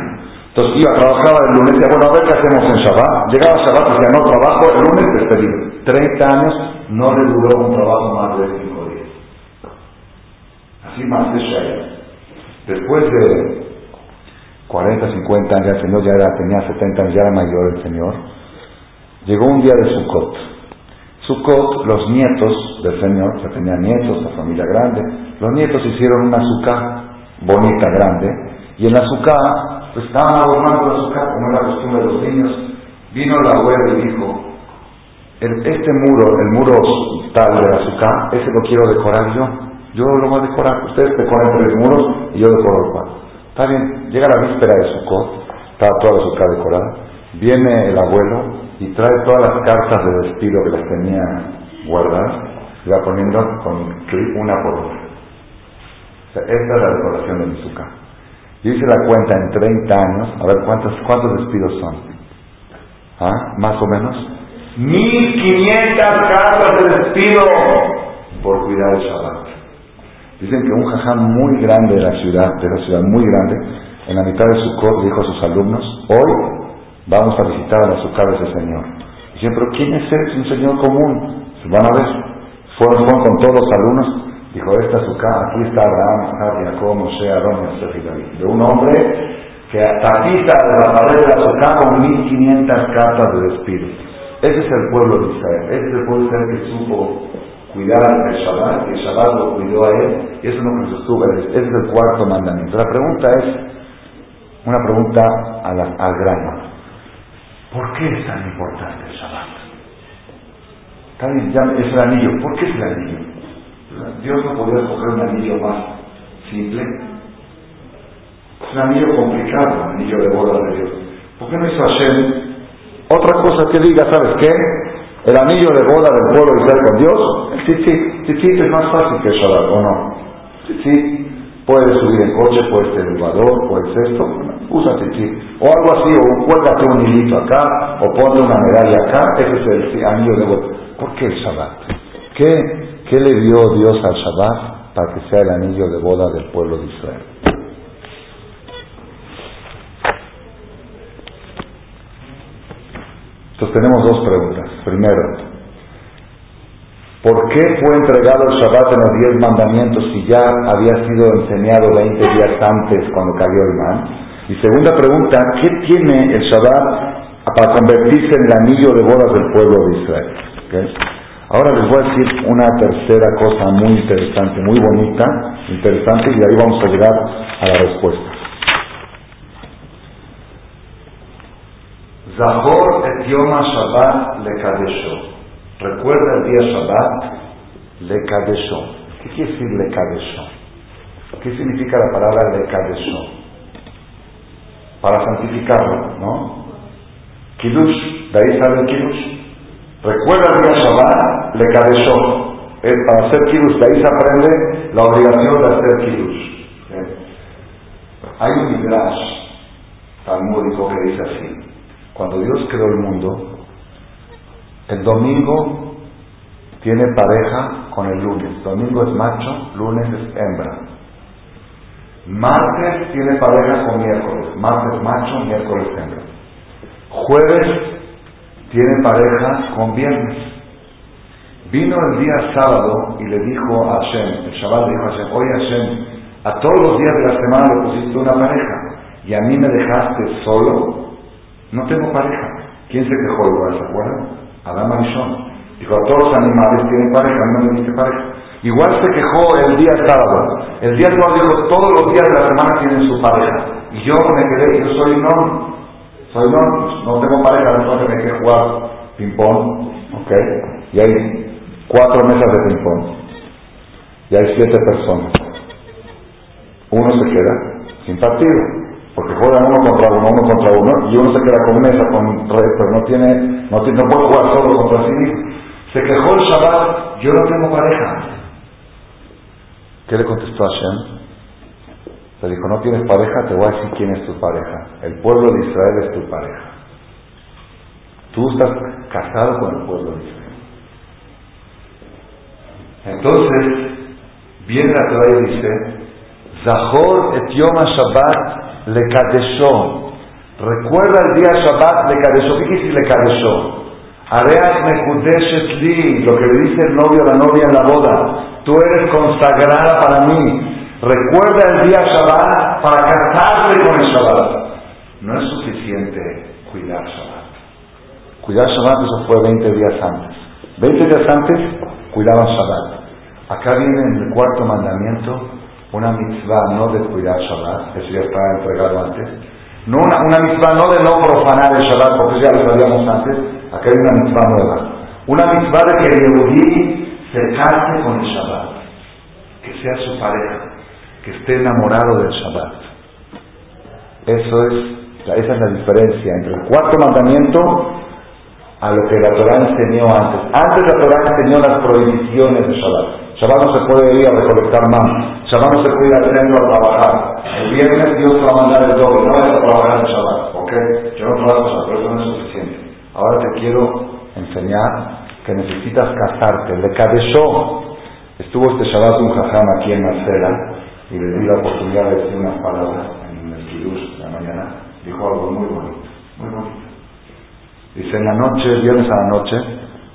Entonces iba, trabajaba el lunes, decía, bueno, a ver qué hacemos en Shabbat. Llegaba Shabbat y decía, no trabajo, el lunes despedido. 30 años no le duró un trabajo más de 5 días. Así más de Shaya. Después de 40, 50 años, el Señor ya era, tenía 70 años, ya era mayor el Señor. Llegó un día de Sukkot Sukkot, los nietos del Señor, que tenía nietos, la familia grande, los nietos hicieron una azúcar bonita, grande, y en la azúcar, pues estaban adornando la azúcar, como era costumbre de los niños. Vino la abuela y dijo, este muro, el muro tal de la azúcar, ese lo quiero decorar yo. Yo lo voy a decorar. Ustedes decoran tres muros y yo decoro el cuarto. Está bien, llega la víspera de Sukkot, está toda la azúcar decorada, viene el abuelo y trae todas las cartas de despido que las tenía guardadas y va poniendo con clic una por una. esta es la decoración de Mizuka. Y hice la cuenta en 30 años, a ver cuántos, cuántos despidos son. ¿Ah? Más o menos. 1500 cartas de despido por cuidar el Shabbat. Dicen que un jajam muy grande de la ciudad, de la ciudad muy grande, en la mitad de su cor dijo a sus alumnos, hoy vamos a visitar a las azúcar de ese señor. Dicen, pero ¿quién es él? Es un señor común. Van a ver. Fueron, con todos los alumnos. Dijo, esta azúcar, aquí está Abraham, Isaac, Jacob, Moshe, Aarón y De un hombre que tapiza de la pared de la azúcar con 1500 cartas de despido. Ese es el pueblo de Israel. Ese es el pueblo de Israel que supo cuidar el Shabbat, el Shabbat lo cuidó a él, y eso es lo sostuvo. Ese es el cuarto mandamiento. La pregunta es, una pregunta al grano. ¿Por qué es tan importante el Shabbat? También es el anillo. ¿Por qué es el anillo? Dios no podía escoger un anillo más simple. Es un anillo complicado, un anillo de boda de Dios. ¿Por qué no hizo Hashem otra cosa que diga, ¿sabes qué? El anillo de boda del pueblo de Israel con Dios, el tzitzit, es más fácil que el Shabbat, ¿o no? Tzitzit Puedes subir en coche, puedes ser elevador, puedes esto, usa tzitzit. O algo así, o cuélgate un hilito acá, o ponte una medalla acá, ese es el anillo de boda. ¿Por qué el Shabbat? ¿Qué, ¿Qué le dio Dios al Shabbat para que sea el anillo de boda del pueblo de Israel? Entonces tenemos dos preguntas. Primero, ¿Por qué fue entregado el Shabbat en los diez mandamientos si ya había sido enseñado 20 días antes cuando cayó el man? Y segunda pregunta, ¿qué tiene el Shabbat para convertirse en el anillo de bodas del pueblo de Israel? Ahora les voy a decir una tercera cosa muy interesante, muy bonita, interesante, y ahí vamos a llegar a la respuesta. Yom Shabbat le Kadesho. Recuerda el día Shabbat, le kadeshó. ¿Qué quiere decir le kadeshó? ¿Qué significa la palabra le kadeshó? Para santificarlo, ¿no? Kidush, de ahí sale el. Recuerda el día Shabbat, le kadeshó. para hacer Kidush, de ahí se aprende la obligación de hacer Kidush. Hay un midrash talmúdico que dice así. Cuando Dios creó el mundo, el domingo tiene pareja con el lunes. Domingo es macho, lunes es hembra. Martes tiene pareja con miércoles. Martes macho, miércoles hembra. Jueves tiene pareja con viernes. Vino el día sábado y le dijo a Hashem, el Shabbat dijo a Hashem, oye Hashem, a todos los días de la semana le pusiste una pareja y a mí me dejaste solo. No tengo pareja. ¿Quién se quejó igual, se acuerdan? Adán Marishon. Dijo, a todos los animales tienen pareja, no me diste pareja. Igual se quejó el día sábado. El día sábado todos los días de la semana tienen su pareja. Y yo me quedé, yo soy no, soy no, no tengo pareja, entonces me quedé jugar ping-pong, ¿ok? Y hay cuatro mesas de ping-pong. Y hay siete personas. Uno se queda sin partido porque juegan uno contra uno, uno contra uno, y uno se queda con mesa, con red, pero no tiene, no, puede jugar solo contra sí mismo. Se quejó el Shabbat, yo no tengo pareja. ¿Qué le contestó Hashem? Le dijo, no tienes pareja, te voy a decir quién es tu pareja. El pueblo de Israel es tu pareja. Tú estás casado con el pueblo de Israel. Entonces, viene la Torah y dice, Zahor et Yom Shabbat le kadeshó. Recuerda el día Shabbat, le kadeshó. ¿Qué quiere le kadeshó? Areas mekudeshet li, lo que le dice el novio a la novia en la boda. Tú eres consagrada para mí. Recuerda el día Shabbat para casarte con el Shabbat. No es suficiente cuidar Shabbat. Cuidar Shabbat eso fue 20 días antes. 20 días antes cuidaban Shabbat. Acá viene en el cuarto mandamiento una mitzvah no de cuidar Shabbat, eso ya estaba entregado antes, no una, una mitzvah no de no profanar el Shabbat, porque ya lo sabíamos antes, acá hay una mitzvah nueva. Una mitzvah de que el Yehudi se case con el Shabbat, que sea su pareja, que esté enamorado del Shabbat. Eso es, esa es la diferencia entre el cuarto mandamiento a lo que la Torah enseñó antes. Antes la Torah enseñó las prohibiciones de Shabbat. Shabbat no se puede ir a recolectar más. Shabbat no se puede ir al centro a trabajar. El viernes Dios te va a mandar el doble. No vas a trabajar en Shabbat. ¿Ok? Yo no trabajo pero eso no es suficiente. Ahora te quiero enseñar que necesitas casarte. Le Kadeshó. Estuvo este Shabbat un jajam aquí en Marcela y le di la oportunidad de decir unas palabras en el Kiddush de la mañana. Dijo algo muy bonito, muy bonito. Dice, en la noche, viernes a la noche,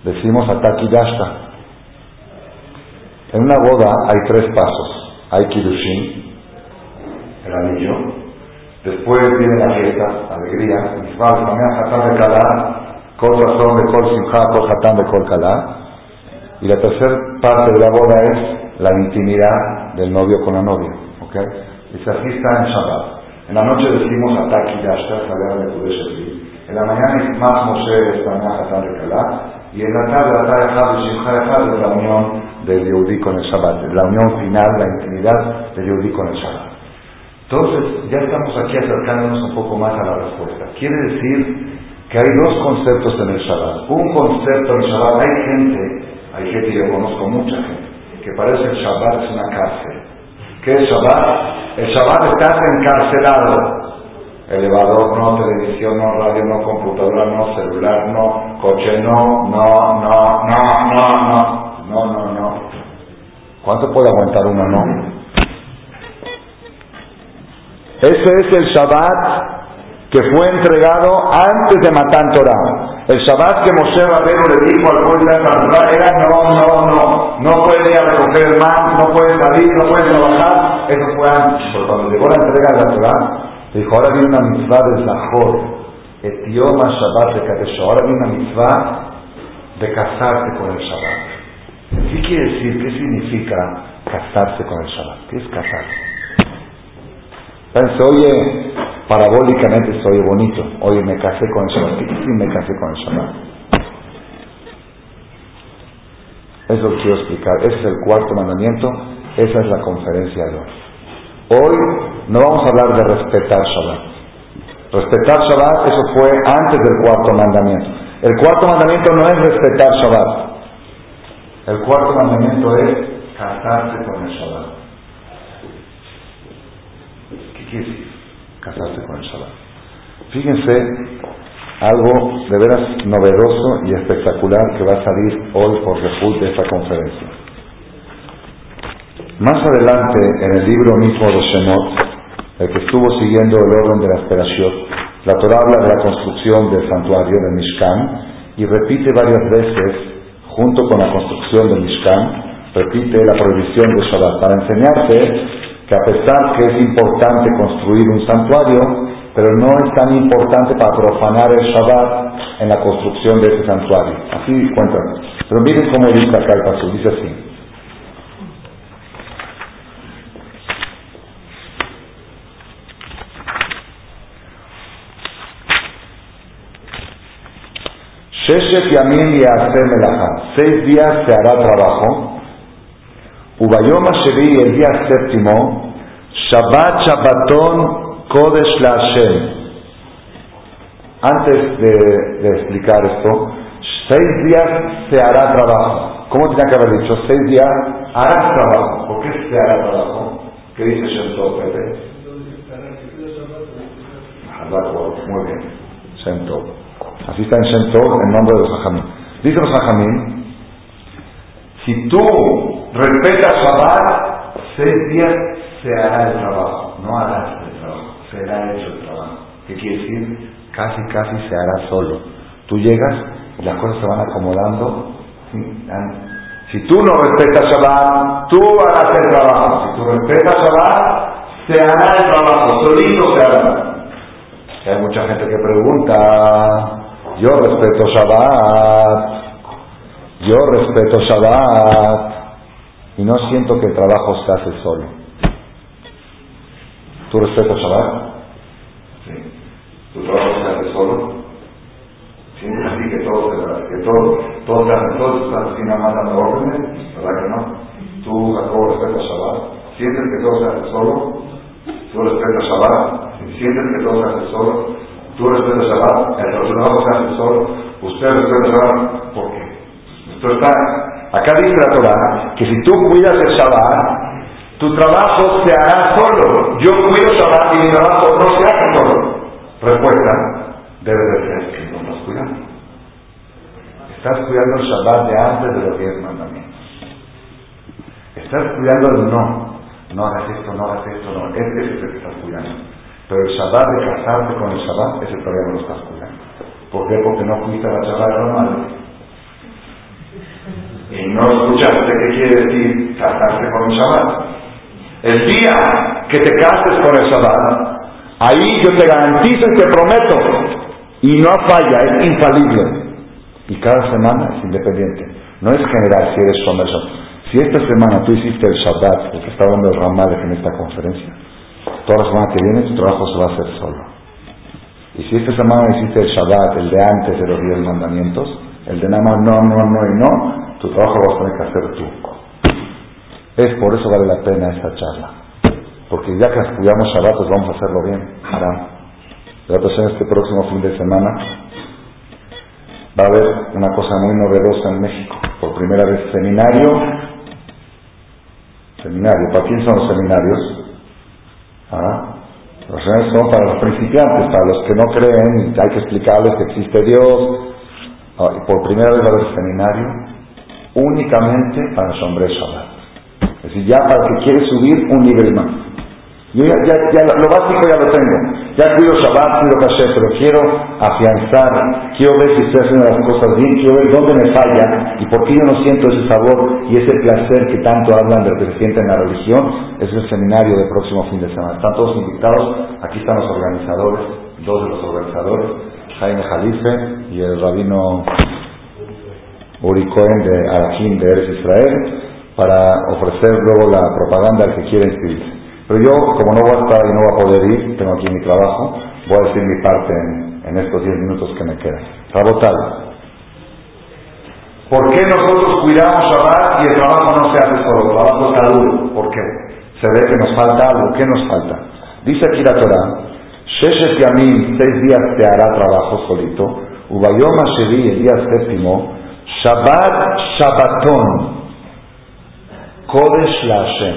decimos Ataki Dashta. En una boda hay tres pasos. Hay Kiddushin, el anillo. Después viene la fiesta, alegría. Y la tercera parte de la boda es la intimidad del novio con la novia. ¿Ok? Dice así está en Shabbat. En la noche decimos Ataki Yashta, Saber de Kudesh En la mañana es más Moshe, Hatán de Kalá. Y en la tarde, la tarde, de la unión del Yehudi con el Shabbat, la unión final, la intimidad del Yehudi con el Shabbat. Entonces, ya estamos aquí acercándonos un poco más a la respuesta. Quiere decir que hay dos conceptos en el Shabbat. Un concepto en el Shabbat, hay gente, hay gente, yo conozco mucha gente, que parece que el Shabbat es una cárcel. ¿Qué es Shabbat? El Shabbat estás encarcelado elevador no, televisión no, radio no, computadora no, celular no, coche no, no, no, no, no, no, no, no, no. ¿Cuánto puede aguantar uno no? Ese es el Shabbat que fue entregado antes de Matan Torah. El Shabbat que Moshe Rabbeinu le dijo al pueblo de Israel era no, no, no, no puede ir recoger mar, no puede salir, no puede trabajar. Eso fue antes. Pero cuando llegó la entrega de la Torah, Dijo, ahora viene una mitzvah de Zahor, Etioma Shabbat de Kadesh. Ahora viene una mitzvah de casarte con el Shabbat. ¿Qué quiere decir? ¿Qué significa casarse con el Shabbat? ¿Qué es casarse? Se oye parabólicamente, se oye bonito. Oye, me casé con el Shabbat. ¿Qué me casé con el Shabbat? Es lo que quiero explicar. Ese es el cuarto mandamiento. Esa es la conferencia de hoy. Hoy no vamos a hablar de respetar Shabbat. Respetar Shabbat, eso fue antes del cuarto mandamiento. El cuarto mandamiento no es respetar Shabbat. El cuarto mandamiento es casarse con el Shabbat. ¿Qué quiere decir? Casarse con el Shabbat. Fíjense algo de veras novedoso y espectacular que va a salir hoy por refut de esta conferencia. Más adelante, en el libro mismo de Shemot, el que estuvo siguiendo el orden de la esperación, la Torah habla de la construcción del santuario de Mishkan y repite varias veces, junto con la construcción del Mishkan, repite la prohibición de Shabbat, para enseñarte que a pesar que es importante construir un santuario, pero no es tan importante para profanar el Shabbat en la construcción de ese santuario. Así cuentan. Pero miren cómo dice acá el paso, dice así. Sheshet Yamim hacer Melajá. Seis días se hará trabajo. Ubayoma Shevi, el día séptimo, Shabbat Shabbaton Kodesh la Hashem. Antes de, explicar esto, seis días se hará trabajo. ¿Cómo tenía que haber dicho? Seis días hará trabajo. ¿Por qué se hará trabajo? ¿Qué dice Shem Tov, Pepe? Muy bien. Shem Tov. Así está en Shem Tov en nombre de los Jajamín. Dice los Jajamín, si tú respetas Shabbat, seis días se hará el trabajo, no harás el trabajo será hecho el trabajo. ¿Qué quiere decir? Casi, casi se hará solo. Tú llegas y las cosas se van acomodando. Si tú no respetas Shabbat, tú harás el trabajo. Si tú respetas Shabbat, se hará el trabajo, solito se hará. hay mucha gente que pregunta, yo respeto Shabbat, yo respeto Shabbat, y no siento que el trabajo se hace solo. ¿Tú respetas Shabbat? Sí. ¿Tu trabajo se hace solo? Siempre así que todo se que todo, todos hacen, todos están así nada más dando órdenes, ¿verdad que no? Tú, Jacob, respetas Shabbat. ¿Sientes que todo se hace solo? ¿Tú respetas Shabbat? ¿Sientes que todo se hace solo? ¿Tú respetas Shabbat? ¿El trabajo se hace solo? ¿Usted respeta Shabbat? ¿Por qué? Esto acá dice la Torah que si tú cuidas el Shabbat, tu trabajo se hará solo. Yo cuido Shabbat y mi trabajo no se hace solo. Respuesta, debe de ser que no estás cuidando. Estás cuidando el Shabbat de antes de los diez mandamientos. Estás cuidando el no. No hagas esto, no hagas esto, no. Ese es el que estás cuidando. Pero el Shabbat de casarte con el Shabbat, ese todavía no lo estás cuidando. ¿Por qué? Porque no fuiste a la Shabbat normal. Y no escuchaste qué quiere decir casarse con el Shabbat. El día que te cases con el Shabbat, ahí yo te garantizo y te prometo, y no falla, es infalible. Y cada semana es independiente. No es general si eres Shomer Si esta semana tú hiciste el Shabbat, el que está hablando de Ramales en esta conferencia, toda la semana que viene tu trabajo se va a hacer solo. Y si esta semana hiciste el Shabbat, el de antes de los diez mandamientos, el de nada más no, no, no y no, tu trabajo lo vas a tener que hacer tú. Es por eso vale la pena esta charla. Porque ya que estudiamos Shabbat, pues vamos a hacerlo bien. Haram. en este próximo fin de semana va a haber una cosa muy novedosa en México. Por primera vez, seminario. Seminario. ¿Para quién son los seminarios? ¿Ah? Los seminarios son para los principiantes, para los que no creen, hay que explicarles que existe Dios. Ah, por primera vez va a haber seminario únicamente para los hombres Shabbat. Es decir, ya para que quiere subir un nivel más. Yo ya, ya, lo básico ya lo tengo. Ya cuido Shabbat, cuido Kasher, pero quiero afianzar, quiero ver si estoy haciendo las cosas bien, quiero ver dónde me falla y por qué yo no siento ese sabor y ese placer que tanto hablan de lo en la religión. Es el seminario del próximo fin de semana. Están todos invitados, aquí están los organizadores, dos de los organizadores, Jaime Jalife y el rabino Uri Cohen de Arajim de Eres Israel para ofrecer luego la propaganda al que quiera inscribirse. Pero yo, como no voy a estar y no voy a poder ir, tengo aquí mi trabajo, voy a decir mi parte en, estos 10 minutos que me quedan. Rabotal. ¿Por qué nosotros cuidamos Shabbat y el trabajo no se hace solo? El trabajo está duro. ¿Por qué? Se ve que nos falta algo. ¿Qué nos falta? Dice aquí la Torah, Sheshet Yamim, seis días te hará trabajo solito. Ubayoma Shevi, el día séptimo, Shabbat Shabbaton, Kodesh la Hashem.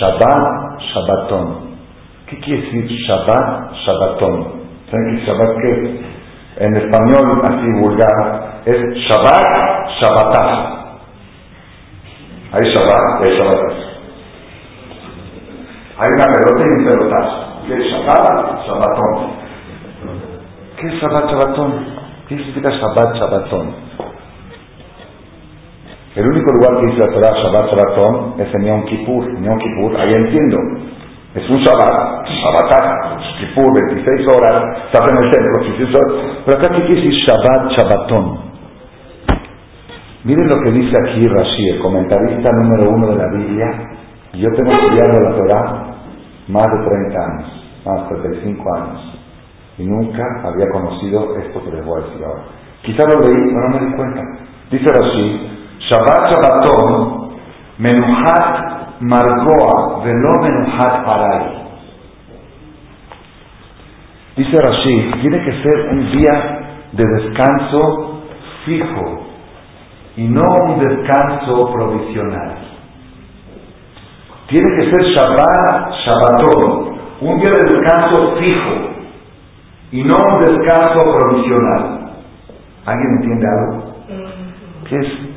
Shabbat, Σαββατών. Τι και εσύ του Σαββάτ Σαββατών. Θα είναι και Σαββάτ και έτσι. Εν Εσπανιόλ αυτή η Βουλγάρα. Εσ Σαββάτ Σαββατάς. Αι Σαββάτ, εσ Σαββατάς. Αι να με ρωτήν με ρωτάς. Και Σαββάτ Σαββατών. Και Σαββάτ Σαββατών. Τι σημαίνει Σαββάτ Σαββατών. El único lugar que dice la Torah Shabbat Shabbaton es en Yom Kippur. Yom Kippur, ahí entiendo. Es un Shabbat, Shabbatá, Kippur, 26 horas, estás en el centro, 26 horas. Pero acá, ¿qué quiere decir Shabbat, Shabbatón? Miren lo que dice aquí Rashi, el comentarista número uno de la Biblia. Yo tengo estudiado la Torah más de 30 años, más de 35 años. Y nunca había conocido esto que les voy a decir ahora. Quizá lo leí, pero no me di cuenta. Dice Rashi, Shabbat Shabbaton, Menuhat Margoa, Velo Menuhat Aray. Dice Rashi, tiene que ser un día de descanso fijo y no un descanso provisional. Tiene que ser Shabbat, Shabbaton, un día de descanso fijo y no un descanso provisional. ¿Alguien entiende algo? ¿Qué es?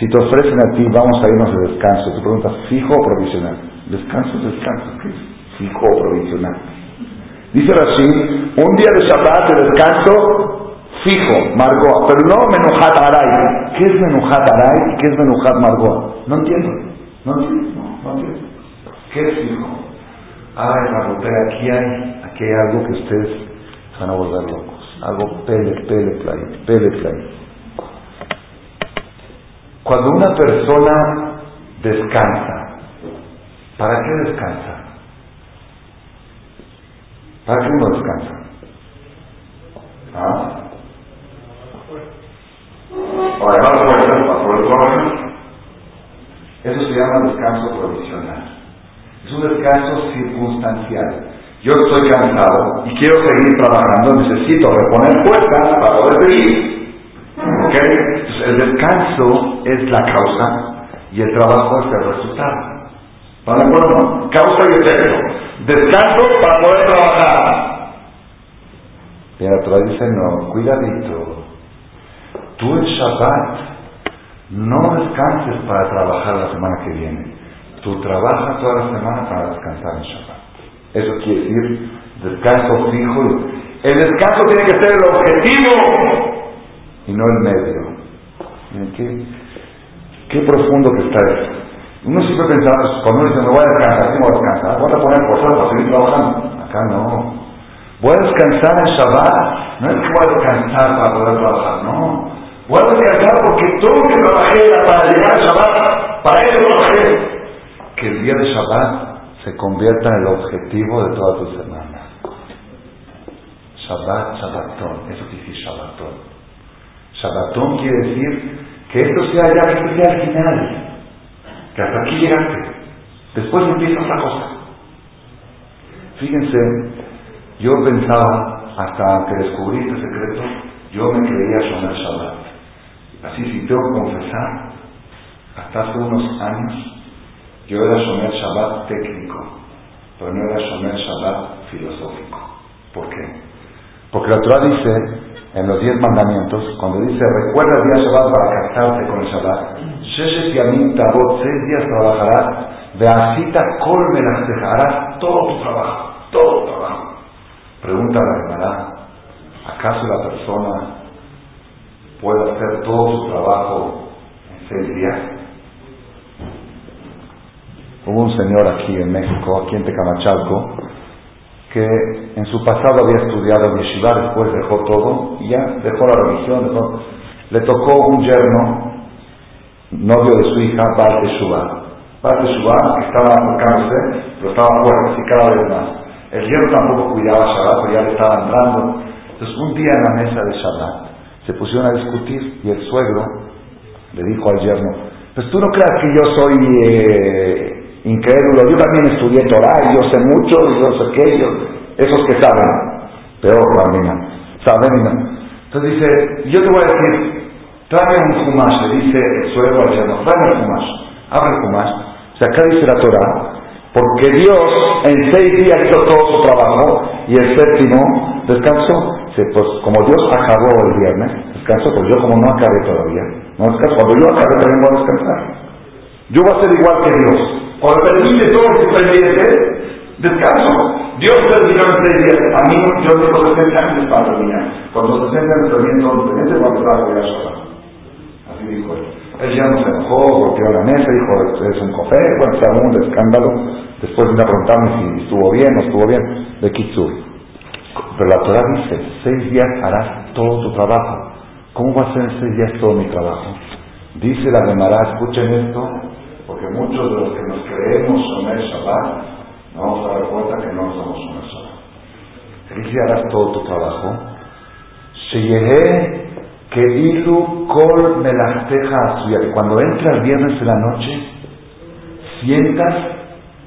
Si te ofrecen a ti, vamos a irnos de descanso, tú preguntas, ¿fijo o provisional? Descanso, descanso, ¿qué es? Fijo o provisional. Dice así, un día de Shabbat de descanso fijo, Margoa, pero no Menuhat Aray. ¿Qué es Menuhat Aray y qué es Menuhat Margoa? No entiendo, no entiendo, no, entiendo. ¿Qué es fijo? Ay, Margoa, aquí hay, aquí hay algo que ustedes van a volver locos. Algo pele, pele, play, pele, play. Cuando una persona descansa, ¿para qué descansa? ¿Para qué uno descansa? ¿Ah? Para para poder Eso se llama descanso provisional. Es un descanso circunstancial. Yo estoy cansado y quiero seguir trabajando, necesito reponer fuerzas para poder seguir. Entonces, el descanso es la causa y el trabajo es el resultado. ¿Para acuerdo? Causa y efecto. Descanso para poder trabajar. Pero otra dice, no, cuidadito. Tú en Shabbat no descanses para trabajar la semana que viene. Tú trabajas toda la semana para descansar en Shabbat. Eso quiere decir descanso fijo. El descanso tiene que ser el objetivo y no el medio. Miren, qué, qué profundo que está esto. Uno siempre pensaba, cuando uno dice, me voy a descansar, ¿qué voy a descansar? Voy a poner por para seguir trabajando. Acá no. Voy a descansar en Shabbat. No es que voy a descansar para poder trabajar, no. Voy a descansar porque todo lo que trabajé para llegar a Shabbat. Para eso trabajé. Que el día de Shabbat se convierta en el objetivo de toda tu semana. Shabbat, Shabbatón. Eso decir Shabbatón. Sabatón quiere decir que esto sea ya, que esto sea el final, que hasta aquí llegaste, después empieza otra cosa. Fíjense, yo pensaba, hasta que descubrí este secreto, yo me creía sonar Shabbat. Así si tengo que confesar, hasta hace unos años, yo era Shomer Shabbat técnico, pero no era Shomer Shabbat filosófico. ¿Por qué? Porque la Torah dice en los diez mandamientos, cuando dice, recuerda el día Shabbat para casarte con el Shabbat, Sheshet Tabot, seis días trabajarás, Beasita Kol dejarás todo tu trabajo, todo tu trabajo. Pregunta la hermana, ¿acaso la persona puede hacer todo su trabajo en seis días? Hubo un señor aquí en México, aquí en Tecamachalco, que en su pasado había estudiado Yeshiva, después dejó todo y ya dejó la religión. Le tocó un yerno, novio de su hija, Bal Teshuvah. Bal Teshuvah estaba enfocándose, pero estaba fuerte y cada vez más. El yerno tampoco cuidaba Shabbat, pero ya le estaba entrando. Entonces, un día en la mesa de Shabbat se pusieron a discutir y el suegro le dijo al yerno: Pues tú no creas que yo soy. Eh, incrédulo, yo también estudié Torah, yo sé mucho, yo sé qué, esos que saben, peor mía, saben no. Entonces dice, yo te voy a decir, tráeme un fumash, le dice el suegro al yerno, tráeme un fumash, abre el fumash, o sea, acá dice la Torah, porque Dios en seis días hizo todo su trabajo y el séptimo descansó. Pues como Dios acabó el viernes, descansó, pues yo como no acabé todavía, no descanso. Cuando yo acabe también voy a descansar. Yo voy a ser igual que Dios. Cuando termine todo lo que pendiente, descanso. Dios terminó en seis días. A mí yo tengo 60 años para terminar. Cuando 60 años termino todo lo pendiente, voy a empezar a voy a sola. Así dijo él. Él ya no se enojó, golpeó la mesa, dijo, es un café, bueno, se un escándalo. Después vino a preguntarme si estuvo bien o estuvo bien. De Kitsur. Pero la Torah dice, seis días harás todo tu trabajo. ¿Cómo va a ser en seis días todo mi trabajo? Dice la Gemara, escuchen esto, porque muchos de los que nos creemos son el Shabbat, nos vamos a dar cuenta que no somos un Shabbat. Días harás todo tu trabajo. Sheyehe que ilu kol melachteja suya, que cuando entra el viernes de la noche, sientas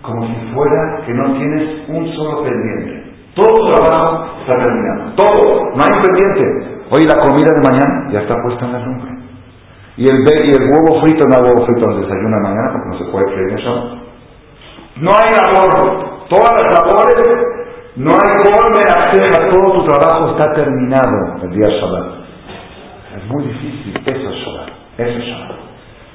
como si fuera que no tienes un solo pendiente. Todo tu trabajo está terminado. Todo. No hay pendiente. Hoy la comida de mañana ya está puesta en la lumbre. Y el, y el huevo frito, no hay huevo frito al desayuno de mañana porque no se puede creer eso. No hay labor. Todas las labores, no hay la ceja. Todo tu trabajo está terminado el día Shabbat. Es muy difícil. Eso es Shabbat. Eso es Shabbat.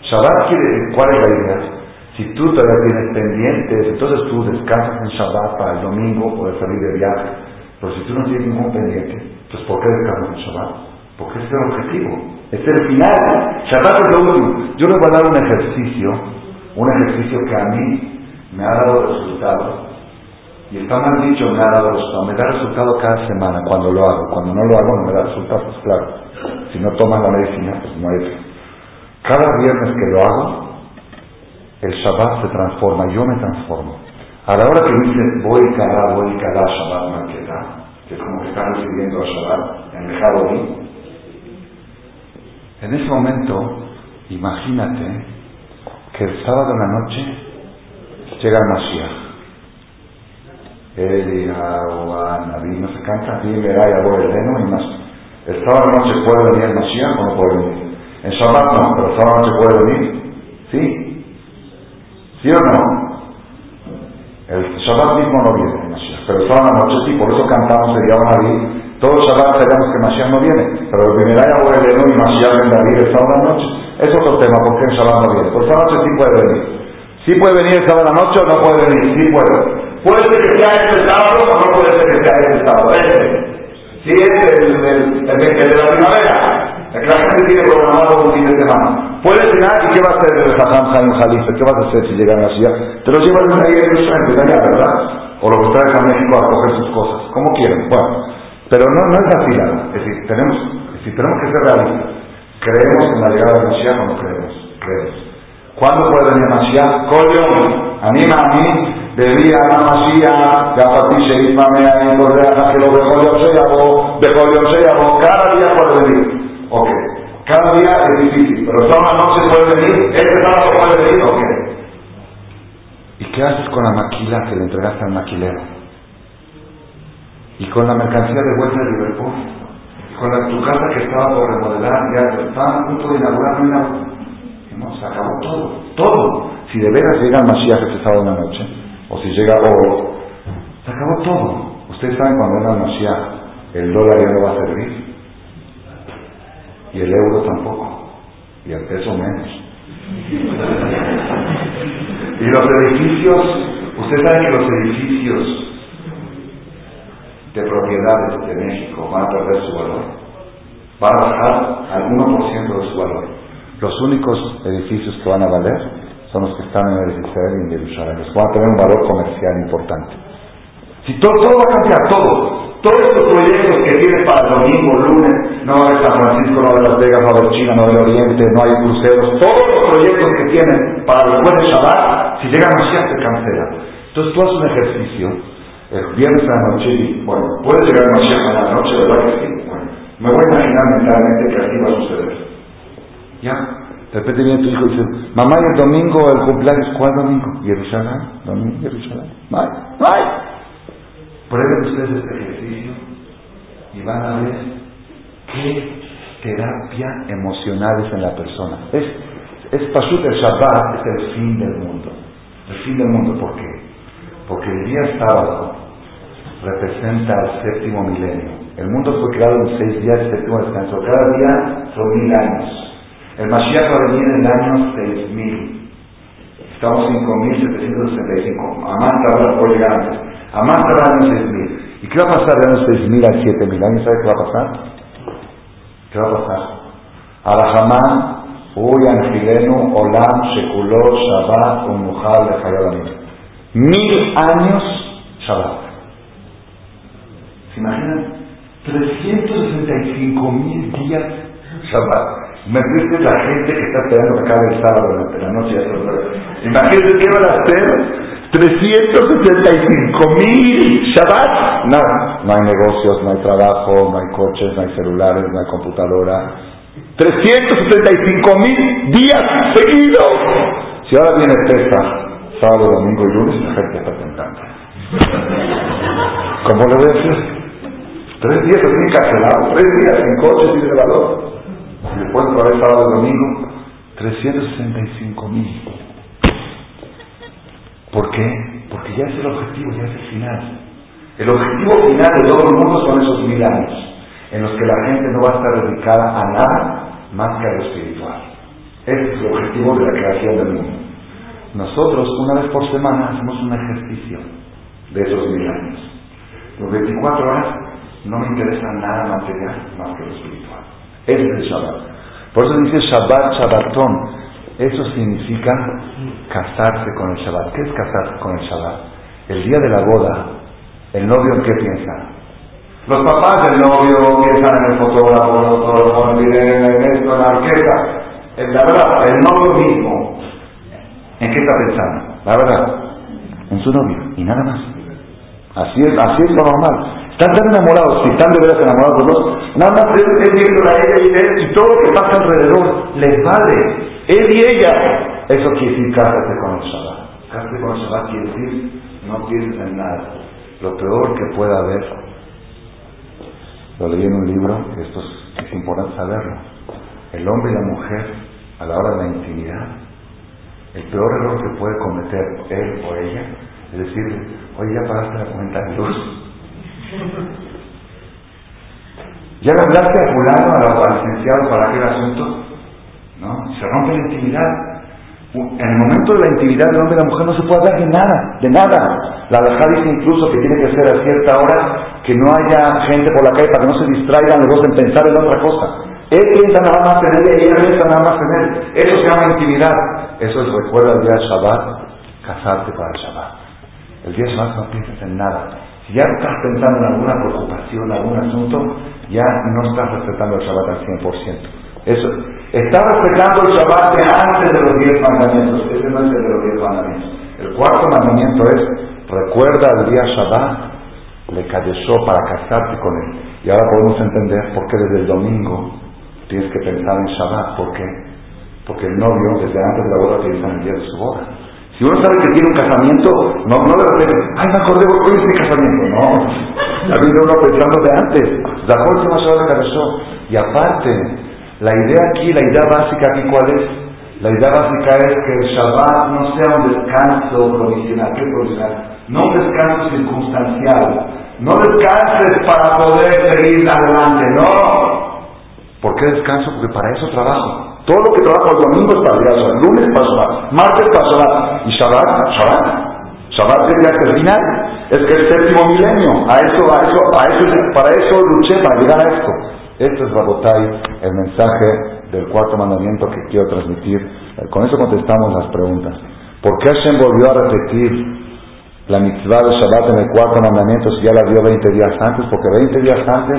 Shabbat quiere decir, ¿cuál es la idea? Si tú todavía tienes pendientes, entonces tú descansas en Shabbat para el domingo poder salir de viaje. Pero si tú no tienes ningún pendiente, entonces, ¿por qué descansas en Shabbat? Porque ese es el objetivo. Es el final. Shabbat es lo último. Yo les voy a dar un ejercicio, un ejercicio que a mí me ha dado resultado. Y está mal dicho, me ha dado resultado. Me da resultado cada semana cuando lo hago. Cuando no lo hago, no me da resultado, pues claro. Si no tomas la medicina, pues no hay. Cada viernes que lo hago, el Shabbat se transforma, yo me transformo. A la hora que dice voy cada, voy cada Shabbat, queda que es como que están recibiendo a Shabbat en el Halloween. En ese momento, imagínate que el sábado en la noche llega el Mashiach. Eli, Agua, Naví, no se canta, dime, el Eleno y más. El sábado en la noche puede venir el Mashiach o no puede venir. En Shabbat no, pero el sábado en la noche puede venir. ¿Sí? ¿Sí o no? El Shabbat mismo no viene el Mashiach, pero toda la noche sí, por eso cantamos el David. Todo el Shabbat sabemos que Mashiach no viene, pero el primer año vuelve y Mashiach en David el sábado la noche. Es otro tema, porque el Shabbat no viene. Por esa noche sí puede venir. ¿Sí puede venir el sábado la noche o no puede venir? Sí puede. Puede ser que sea este sábado o no puede ser que sea este sábado. Este. Sí es el, el, el, el de la primavera. La gente tiene programado un fin de semana. Puedes llegar y ¿qué va a hacer el Jajam Jaim Jalifa? ¿Qué vas a hacer si llegan a la ciudad? Te lo llevan ahí en Jerusalén, allá, ¿verdad? O lo que traes a México a coger sus cosas, como quieren. Bueno, pero no, no es nada. Es decir, tenemos, es decir, tenemos que ser realistas. ¿Creemos en la llegada de Mashiach o no creemos? Creemos. ¿Cuándo puede venir Mashiach? Coño, anima a mí, debía a Mashiach, ya para ti se infame a mí, por que lo dejó yo se llamó, dejó yo se llamó, cada día puede venir. Ok. Cada día es difícil, pero todas las noches puede venir, este sábado puede venir, ¿o qué? ¿Y qué haces con la maquila que le entregaste al maquilero? ¿Y con la mercancía de vuelta de Liverpool? ¿Y con la, tu casa que estaba por remodelar? Ya estaba a punto de inaugurar, no se acabó todo, todo. Si de veras llega el Mashiach este sábado en la noche, o si llega oro, se acabó todo. Ustedes saben cuando venga el Mashiach, el dólar ya no va a servir y el euro tampoco, y el peso menos. y los edificios, usted sabe que los edificios de propiedades de México van a perder su valor, van a bajar al 1% de su valor. Los únicos edificios que van a valer son los que están en el Israel y en Jerusalén, los van a tener un valor comercial importante. Si todo, todo va a cambiar, todo. Todos estos proyectos que tiene para el domingo, lunes, no va a haber San Francisco, no va a haber Las Vegas, no va a haber China, no va a haber Oriente, no hay cruceros, todos los proyectos que tienen para después de Shabbat, si llegan a se cancelan. Entonces tú haces un ejercicio, el viernes a la noche, y bueno, puede llegar Mashiach a la noche, ¿verdad que sí? Bueno, me voy a imaginar mentalmente que así va a suceder. ¿Ya? De repente viene tu hijo y dice, mamá, el domingo el cumpleaños, ¿cuál domingo? Jerusalén, domingo Jerusalén. No hay. Prueben ustedes este ejercicio y van a ver qué terapia emocional es en la persona. Es, es Pashut el Shabbat, es el fin del mundo. El fin del mundo, ¿por qué? Porque el día sábado representa el séptimo milenio. El mundo fue creado en seis días, el séptimo descanso. Cada día son mil años. El Mashiach va a venir en el año seis mil. Estamos en 5765. Amán tarda por llegar antes. A más tarde años 6.000. ¿Y qué va a pasar de años 6.000 a 7.000 años? ¿Sabe qué va a pasar? ¿Qué va a pasar? Arahamán, Uy, Angilenu, Olam, Shekuló, Shabbat, Umuhal, Mil años Shabbat. ¿Se imaginan? 365 mil días Shabbat. Imagínense la gente que está esperando que acabe el sábado durante la noche. Imagínense qué van a hacer 365 mil Shabbat. Nada, no hay negocios, no hay trabajo, no hay coches, no hay celulares, no hay computadora. 365 mil días seguidos. Si ahora viene Pesach, sábado, domingo y lunes, la gente está tentando. ¿Cómo le voy a decir? Tres días así cancelado, tres días sin coche, sin elevador. Y después otra vez sábado domingo, 365 mil. ¿Por qué? Porque ya es el objetivo, ya es el final. El objetivo final de todo el mundo son esos mil años, en los que la gente no va a estar dedicada a nada más que a lo espiritual. Ese es el objetivo de la creación del mundo. Nosotros, una vez por semana, hacemos un ejercicio de esos mil años. Los 24 horas no me interesa nada material más que lo espiritual. Ese es el Shabbat. Por eso dice Shabbat, Shabbatón. Eso significa casarse con el Shabbat. ¿Qué es casarse con el Shabbat? El día de la boda, ¿el novio en qué piensa? Los papás del novio piensan en el fotógrafo, en el video, en esto, en la orquesta. La verdad, el novio mismo, ¿en qué está pensando? La verdad, en su novio y nada más. Así es, así es lo normal. Están tan enamorados, si están de veras enamorados los dos, nada más es viendo a ella y él y todo lo que pasa alrededor les vale. Él y ella. Eso quiere decir cásate con el Shabbat. Cásate con el Shabbat quiere decir no pienses en nada. Lo peor que pueda haber, lo leí en un libro, esto es, es importante saberlo. El hombre y la mujer, a la hora de la intimidad, el peor error que puede cometer él o ella es decirle, oye, ya pagaste la cuenta de luz. ¿Ya le hablaste a fulano, al licenciado, para aquel asunto? ¿No? Se rompe la intimidad. En el momento de la intimidad del hombre y la mujer no se puede hablar de nada, de nada. La Alajá dice incluso que tiene que ser a cierta hora que no haya gente por la calle para que no se distraigan los dos en pensar en otra cosa. Él piensa nada más en ella y ella piensa nada más en él. Eso se llama intimidad. Eso es recuerda el día de Shabbat, casarte para el Shabbat. El día de Shabbat no piensas en nada. Ya estás pensando en alguna preocupación, algún asunto, ya no estás respetando el Shabbat al 100%. Eso, estás respetando el Shabbat antes de los 10 mandamientos. Ese no es el de los 10 mandamientos. El cuarto mandamiento es, recuerda el día Shabbat, le cayó para casarte con él. Y ahora podemos entender por qué desde el domingo tienes que pensar en Shabbat. ¿Por qué? Porque el novio, desde antes de la boda, piensa en el día de su boda. Si uno sabe que tiene un casamiento, no, no repente, ay, me acordé, hoy es mi casamiento. No, la vida uno pensando de antes. La última se casó. Y aparte, la idea aquí, la idea básica aquí, ¿cuál es? La idea básica es que el Shabbat no sea un descanso provisional. ¿Qué provisional? No un descanso circunstancial. No descanses para poder seguir adelante. No. ¿Por qué descanso? Porque para eso trabajo. Todo lo que trabajo el domingo es para el lunes para martes para Shabbat, y Shabbat, Shabbat. Shabbat el final, es que el séptimo milenio, a eso, a eso, a eso, para eso luché, para llegar a esto. Esto es Rabotai, el mensaje del cuarto mandamiento que quiero transmitir. Con eso contestamos las preguntas. ¿Por qué Hashem volvió a repetir la mitzvah de Shabbat en el cuarto mandamiento si ya la dio 20 días antes? Porque 20 días antes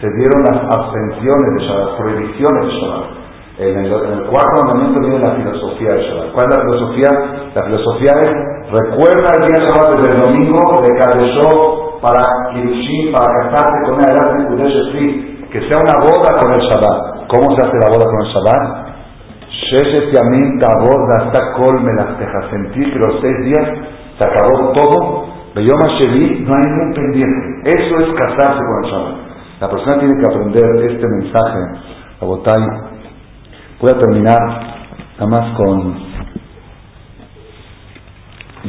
se dieron las abstenciones de Shabbat, prohibiciones de Shabbat. En el, cuarto mandamiento viene la filosofía de Shabbat. ¿Cuál es la filosofía? La filosofía es, recuerda el día Shabbat desde el domingo de Kadeshó para Kirushin, para casarte con una edad de que sea una boda con el Shabbat. ¿Cómo se hace la boda con el Shabbat? Sheshet Yamin Tabor hasta Kol Melachteja. Sentir que los seis días se acabó todo. Beyoma Shevi, no hay ningún pendiente. Eso es casarse con el Shabbat. La persona tiene que aprender este mensaje, a Botay, Voy a terminar nada más con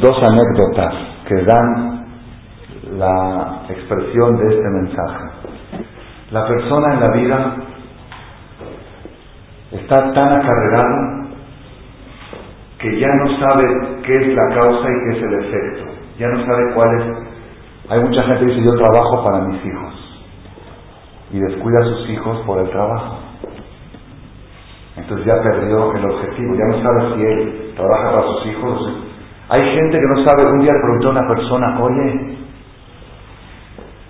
dos anécdotas que dan la expresión de este mensaje. La persona en la vida está tan acarreada que ya no sabe qué es la causa y qué es el efecto. Ya no sabe cuál es. Hay mucha gente que dice yo trabajo para mis hijos y descuida a sus hijos por el trabajo. Entonces ya perdió el objetivo, ya no sabe si él trabaja para sus hijos. Hay gente que no sabe, un día le preguntó a una persona, oye,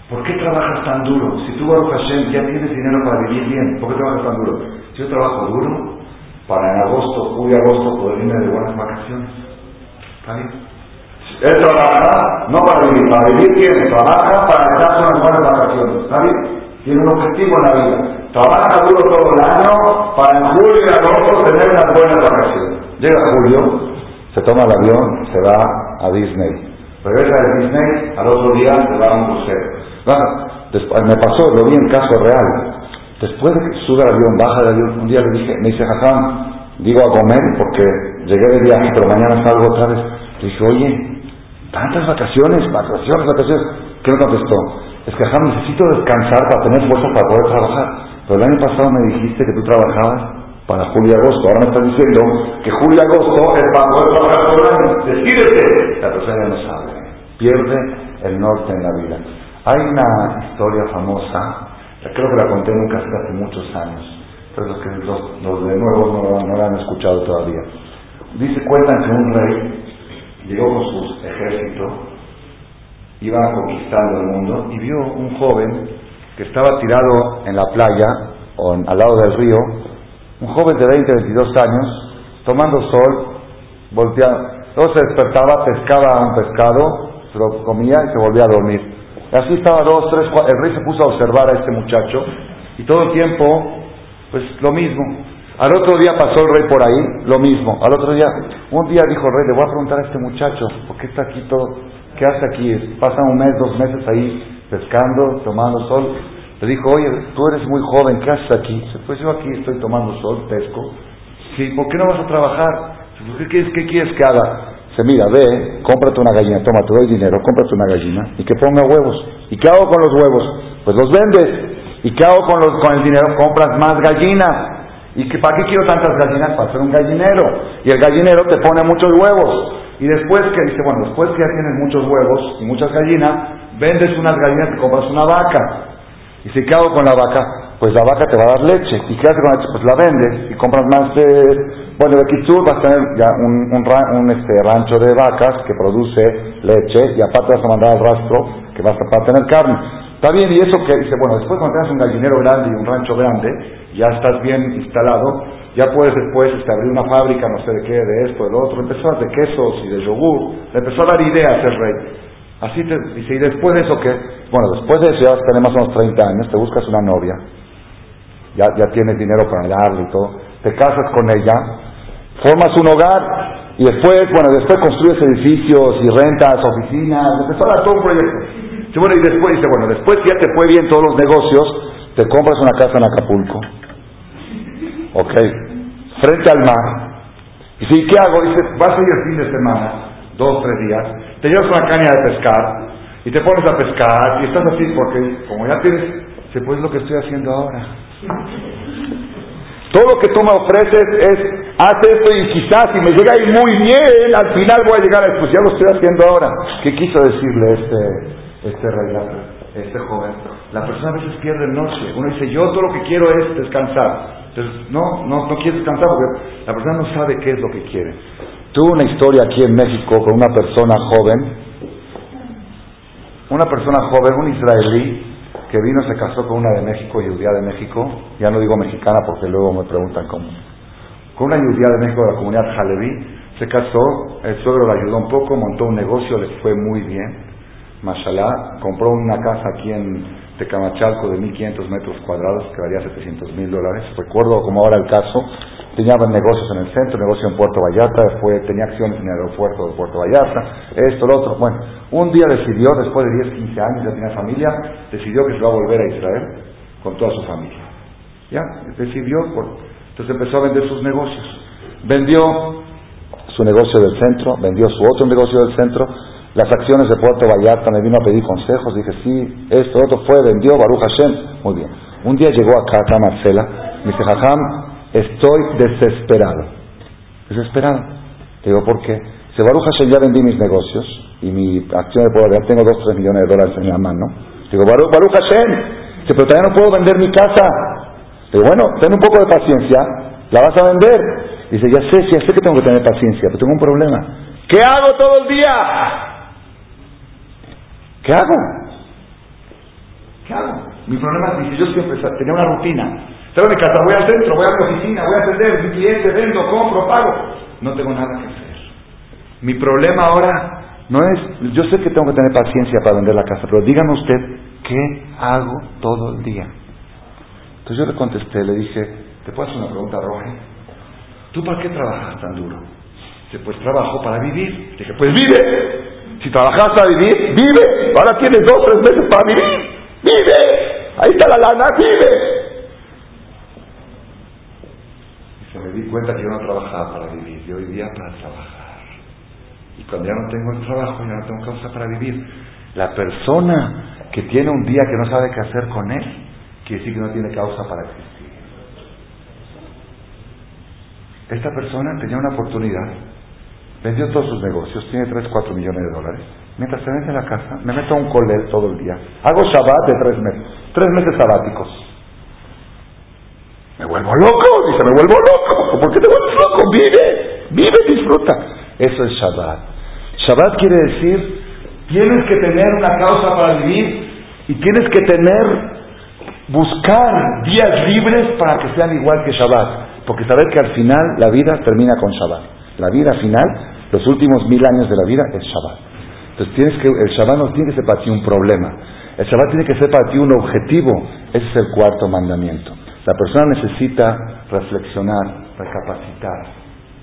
¿por qué trabajas tan duro? Si tú, Baruch Hashem, ya tienes dinero para vivir bien, ¿por qué trabajas tan duro? Si yo trabajo duro para en agosto, julio, agosto poder irme de buenas vacaciones. ¿Está bien? Él trabaja no para vivir, para vivir bien, trabaja para estar unas buenas vacaciones. ¿Está bien? Tiene un objetivo en la vida. Trabaja duro todo el año para en julio y agosto tener unas buenas vacaciones. Llega julio, se toma el avión, se va a Disney. Regresa de Disney, al otro día se va a un crucero. Después, me pasó, lo vi en caso real. Después de que sube al avión, baja del avión, un día le dije, me dice, Jajam, digo a comer porque llegué de viaje, pero mañana salgo otra vez. Le dije, oye, tantas vacaciones, vacaciones, vacaciones. ¿Qué me contestó? es que Jajam, necesito descansar para tener fuerza para poder trabajar. Pero el año pasado me dijiste que tú trabajabas para julio y agosto. Ahora me estás diciendo que julio y agosto es para poder trabajar todo el año. Decídete. La persona no sabe. Pierde el norte en la vida. Hay una historia famosa, creo que la conté en un hace muchos años, pero los, que, los, de nuevo no, la han escuchado todavía. Dice, cuentan que un rey llegó con sus ejércitos iba conquistando el mundo y vio un joven que estaba tirado en la playa o al lado del río, un joven de 20, 22 años, tomando sol, volteando, luego se despertaba, pescaba un pescado, se lo comía y se volvía a dormir. Así estaba dos, tres, cuatro, el rey se puso a observar a este muchacho y todo el tiempo, pues lo mismo. Al otro día pasó el rey por ahí, lo mismo. Al otro día, un día dijo el rey, le voy a preguntar a este muchacho, ¿por qué está aquí todo? ¿qué hace aquí? Pasa un mes, dos meses ahí pescando, tomando sol. Le dijo, oye, tú eres muy joven, ¿qué haces aquí? Pues yo aquí estoy tomando sol, pesco. Sí, ¿por qué no vas a trabajar? ¿Qué quieres, qué quieres que haga? Dice, mira, ve, cómprate una gallina, toma, te dinero, cómprate una gallina y que ponga huevos. ¿Y qué hago con los huevos? Pues los vendes. ¿Y qué hago con, los, con el dinero? Compras más gallinas. ¿Y que, para qué quiero tantas gallinas? Para hacer un gallinero. Y el gallinero te pone muchos huevos. Y después que dice, bueno, después que ya tienes muchos huevos y muchas gallinas, vendes unas gallinas y compras una vaca. Y si ¿qué hago con la vaca? Pues la vaca te va a dar leche. ¿Y qué haces con la leche? Pues la vendes y compras más de... Bueno, de Kitsur vas a tener ya un, un, este, rancho de vacas que produce leche y aparte vas a mandar al rastro que vas a, para tener carne. Está bien, y eso que dice, bueno, después cuando tengas un gallinero grande y un rancho grande, ya estás bien instalado, ya puedes después este, abrir una fábrica, no sé de qué, de esto, de lo otro, empezó a de quesos y de yogur, empezó a dar ideas el rey. Así te dice, y después de eso qué? Bueno, después de eso ya tenemos unos 30 años, te buscas una novia, ya, ya tienes dinero para darle y todo, te casas con ella, formas un hogar y después, bueno, después construyes edificios y rentas, oficinas, empezó a todo proyecto. Y después dice, bueno, después ya te fue bien todos los negocios, te compras una casa en Acapulco, ok, frente al mar, y si, ¿qué hago? Dice, vas a ir el fin de semana, dos, tres días, te llevas una caña de pescar, y te pones a pescar, y estás así, porque como ya tienes, se pues lo que estoy haciendo ahora. Todo lo que tú me ofreces es, haz esto y quizás si me llega ahí muy bien, al final voy a llegar a pues ya lo estoy haciendo ahora. ¿Qué quiso decirle este, este rey, este joven? La persona a veces pierde noche. Uno dice, yo todo lo que quiero es descansar. Entonces, no, no, no quiere descansar porque la persona no sabe qué es lo que quiere. Tuve una historia aquí en México con una persona joven, una persona joven, un israelí, que vino, se casó con una de México, judía de México, ya no digo mexicana porque luego me preguntan cómo, con una judía de México de la comunidad Jaleví, se casó, el suegro le ayudó un poco, montó un negocio, le fue muy bien, mashallah, compró una casa aquí en Tecamachalco de 1.500 metros cuadrados que valía 700 mil dólares. Recuerdo como ahora el caso, tenía negocios en el centro, negocio en Puerto Vallarta, fue, tenía acciones en el aeropuerto de Puerto Vallarta, esto, lo otro. Bueno, un día decidió, después de 10, 15 años, ya tenía familia, decidió que se va a volver a Israel con toda su familia. ¿Ya? Decidió, entonces empezó a vender sus negocios. Vendió su negocio del centro, vendió su otro negocio del centro, las acciones de Puerto Vallarta, me vino a pedir consejos, dije, sí, esto, otro fue, vendió, Baruch Hashem, muy bien. Un día llegó acá, acá Marcela, me dice, Jajam, estoy desesperado. Desesperado. Le digo, ¿por qué? Baruch Hashem, ya vendí mis negocios y mi acción de Vallarta, tengo dos, tres millones de dólares en la mano. Digo, Baruch, Baruch Hashem, pero todavía no puedo vender mi casa. Digo, bueno, ten un poco de paciencia, ¿La vas a vender? Dice, ya sé, ya sé que tengo que tener paciencia, pero tengo un problema. ¿Qué hago todo el día? ¿Qué hago? ¿Qué hago? Mi problema es que yo siempre tenía una rutina. Salgo de casa, voy al centro, voy a mi oficina, voy a atender mi cliente, vendo, compro, pago. No tengo nada que hacer. Mi problema ahora no es, yo sé que tengo que tener paciencia para vender la casa, pero dígame usted, ¿qué hago todo el día? Entonces yo le contesté, le dije, ¿te puedo hacer una pregunta, Roge? ¿Tú para qué trabajas tan duro? Dice, pues trabajo para vivir. Dije, pues vive. Si trabajas para vivir, vive. Ahora tienes dos, tres meses para vivir. Vive. Ahí está la lana, vive. Y se me di cuenta que yo no trabajaba para vivir, yo vivía para trabajar. Y cuando ya no tengo el trabajo, ya no tengo causa para vivir. La persona que tiene un día que no sabe qué hacer con él, quiere decir que no tiene causa para existir. Esta persona tenía una oportunidad, vendió todos sus negocios, tiene 3, 4 millones de dólares. Mientras se vende la casa, me meto a un colel todo el día. Hago Shabbat de tres meses, tres meses sabáticos. Loco, dice, me vuelvo loco. ¿Por qué te vuelves loco? Vive, vive, disfruta. Eso es Shabbat. Shabbat quiere decir, tienes que tener una causa para vivir y tienes que tener buscar días libres para que sean igual que Shabbat, porque saber que al final la vida termina con Shabbat. La vida final, los últimos mil años de la vida es Shabbat. Entonces tienes que, el Shabbat no tiene que ser para ti un problema, el Shabbat tiene que ser para ti un objetivo. Ese es el cuarto mandamiento. La persona necesita reflexionar, recapacitar,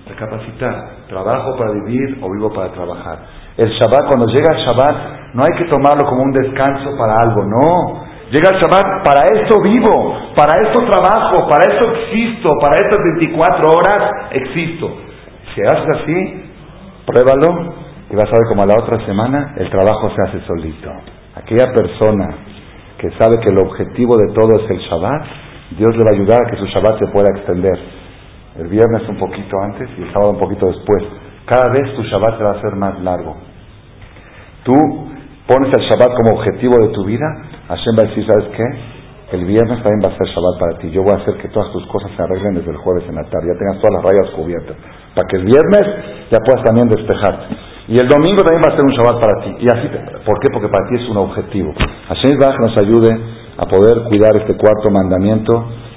recapacitar. ¿Trabajo para vivir o vivo para trabajar? El Shabbat, cuando llega el Shabbat, no hay que tomarlo como un descanso para algo, no. Llega el Shabbat, para esto vivo, para esto trabajo, para esto existo, para estas 24 horas existo. Si haces así, pruébalo y vas a ver como a la otra semana el trabajo se hace solito. Aquella persona que sabe que el objetivo de todo es el Shabbat, Dios le va a ayudar a que su Shabbat se pueda extender. El viernes un poquito antes y el sábado un poquito después. Cada vez tu Shabbat se va a hacer más largo. Tú pones el Shabbat como objetivo de tu vida Hashem va a decir, ¿sabes qué? El viernes también va a ser Shabbat para ti. Yo voy a hacer que todas tus cosas se arreglen desde el jueves en la tarde. Ya tengas todas las rayas cubiertas. Para que el viernes ya puedas también despejarte. Y el domingo también va a ser un Shabbat para ti. Y así, ¿por qué? Porque para ti es un objetivo. Hashem que nos ayude a poder cuidar este cuarto mandamiento.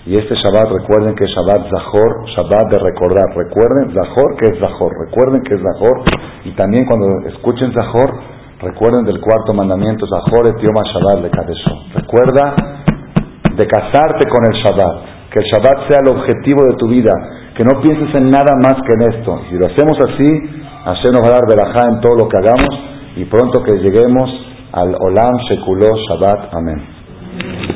Y este Shabbat, recuerden que es Shabbat Zahor, Shabbat de recordar. Recuerden Zahor que es Zahor. Recuerden que es Zahor. Y también cuando escuchen Zahor, Recuerden del cuarto mandamiento, Zahor et Yom Shabbat le Recuerda de casarte con el Shabbat, que el Shabbat sea el objetivo de tu vida, que no pienses en nada más que en esto. Si lo hacemos así, Hashem nos va a dar verajá en todo lo que hagamos y pronto que lleguemos al Olam Shekuló Shabbat. Amén. Amen.